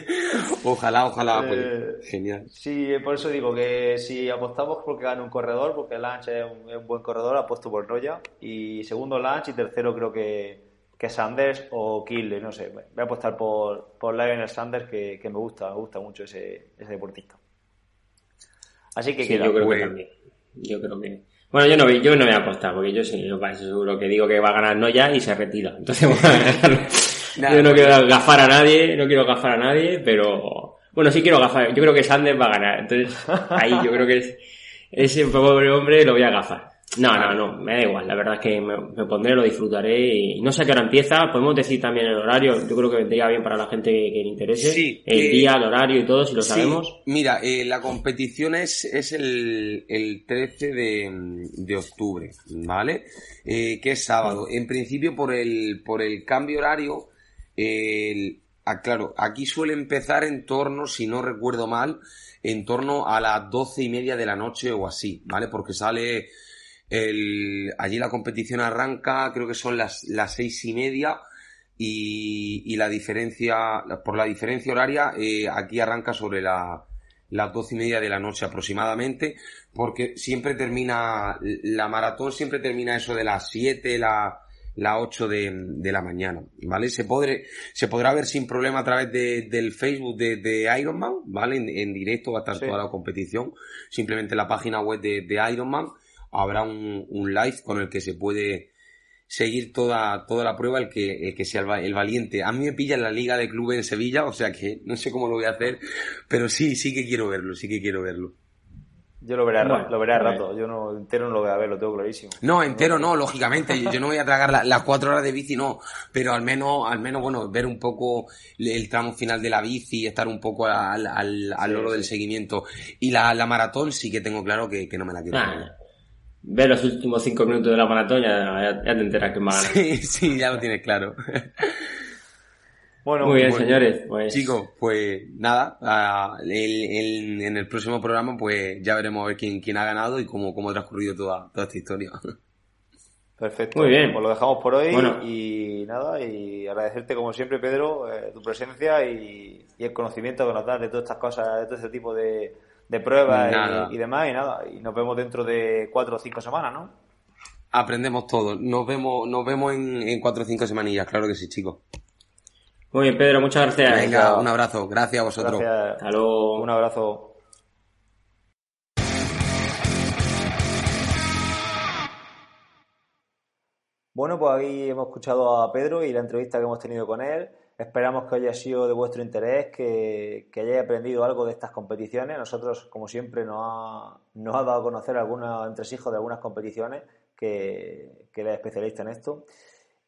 ojalá, ojalá, pues, Eh, genial. Sí, por eso digo que si apostamos porque gane un corredor, porque Lange es un, es un buen corredor, apuesto por Noya. Y segundo Lange y tercero creo que, que Sanders o Kille, no sé. Voy a apostar por, por Lionel Sanders, que, que me gusta, me gusta mucho ese, ese deportista. Así que Sí, queda. yo creo pues. que también. Yo creo que... Bueno, yo no, yo no voy a apostar, porque yo sí, yo para eso seguro que digo que va a ganar Noya y se retira. Entonces ganar. Nada, yo no quiero gafar a nadie, no quiero gafar a nadie, pero... Bueno, sí quiero gafar. Yo creo que Sanders va a ganar. Entonces, ahí yo creo que es, ese pobre hombre lo voy a gafar. No, no, no, me da igual. La verdad es que me, me pondré, lo disfrutaré y no sé a qué hora empieza. Podemos decir también el horario. Yo creo que vendría bien para la gente que, que le interese. Sí, el día, el horario y todo, si lo Sí, sabemos. mira, eh, la competición es, es el, el 13 de, de octubre, ¿vale? Eh, que es sábado. En principio, por el, por el cambio horario, el- ah, claro, aquí suele empezar en torno, si no recuerdo mal, en torno a las doce y media de la noche o así, ¿vale? Porque sale el, allí la competición arranca, creo que son las, las seis y media y, y la diferencia, por la diferencia horaria, eh, aquí arranca sobre la, las doce y media de la noche aproximadamente, porque siempre termina, la maratón siempre termina eso de las siete, la, la 8 de, de la mañana, ¿vale? Se, podré, se podrá ver sin problema a través de, del Facebook de, de Ironman, ¿vale? En, en directo va a estar Sí. toda la competición, simplemente en la página web de, de Ironman habrá un, un live con el que se puede seguir toda, toda la prueba el que, el que sea el, el valiente. A mí me pilla en la liga de clubes en Sevilla, o sea que no sé cómo lo voy a hacer, pero sí, sí que quiero verlo, sí que quiero verlo. Yo lo veré, a ra- Bueno, lo veré a rato. Yo no entero no lo voy a ver, lo tengo clarísimo. No, entero no, lógicamente. Yo, no voy a tragar la- las cuatro horas de bici, no. Pero al menos, al menos, bueno, ver un poco el tramo final de la bici, estar un poco al, al, al Sí, loro sí. del seguimiento. Y la, la maratón sí que tengo claro que, que no me la quiero. Ah, perder. Ve los últimos cinco minutos de la maratón, ya, ya- te enteras que va a ganar. Sí, sí, ya lo tienes claro. Bueno, Muy bien, bueno. señores. Pues, Chicos, pues nada, ah, el- el- en el próximo programa pues ya veremos a ver quién, quién ha ganado y cómo, cómo ha transcurrido toda, toda esta historia. Perfecto. Muy bien. Pues lo dejamos por hoy Bueno. y nada, y agradecerte como siempre, Pedro, eh, tu presencia y, y el conocimiento que nos das de todas estas cosas, de todo este tipo de, de pruebas y, y demás. Y nada, y nos vemos dentro de cuatro o cinco semanas, ¿no? Aprendemos todo. Nos vemos, nos vemos en, en cuatro o cinco semanillas, claro que sí, chicos. Muy bien, Pedro, muchas gracias. Venga, un abrazo. Gracias a vosotros. Gracias. Hasta luego. Un abrazo. Bueno, pues aquí hemos escuchado a Pedro y la entrevista que hemos tenido con él. Esperamos que haya sido de vuestro interés, que, que hayáis aprendido algo de estas competiciones. Nosotros, como siempre, nos ha, nos ha dado a conocer algunos entresijos de algunas competiciones que, que él es especialista en esto.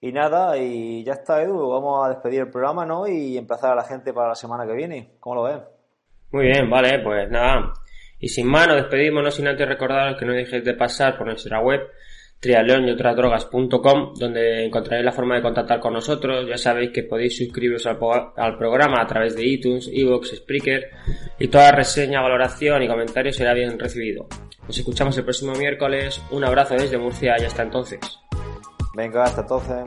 Y nada, y ya está, Edu. Vamos a despedir el programa, ¿no? Y empezar a la gente para la semana que viene. ¿Cómo lo ves? Muy bien, vale, pues nada. Y sin más, nos despedimos, no sin antes recordaros que no dejéis de pasar por nuestra web triathlon donde encontraréis la forma de contactar con nosotros. Ya sabéis que podéis suscribiros al, al programa a través de iTunes, Evox, Spreaker y toda reseña, valoración y comentario será bien recibido. Nos escuchamos el próximo miércoles. Un abrazo desde Murcia y hasta entonces. Venga, hasta entonces.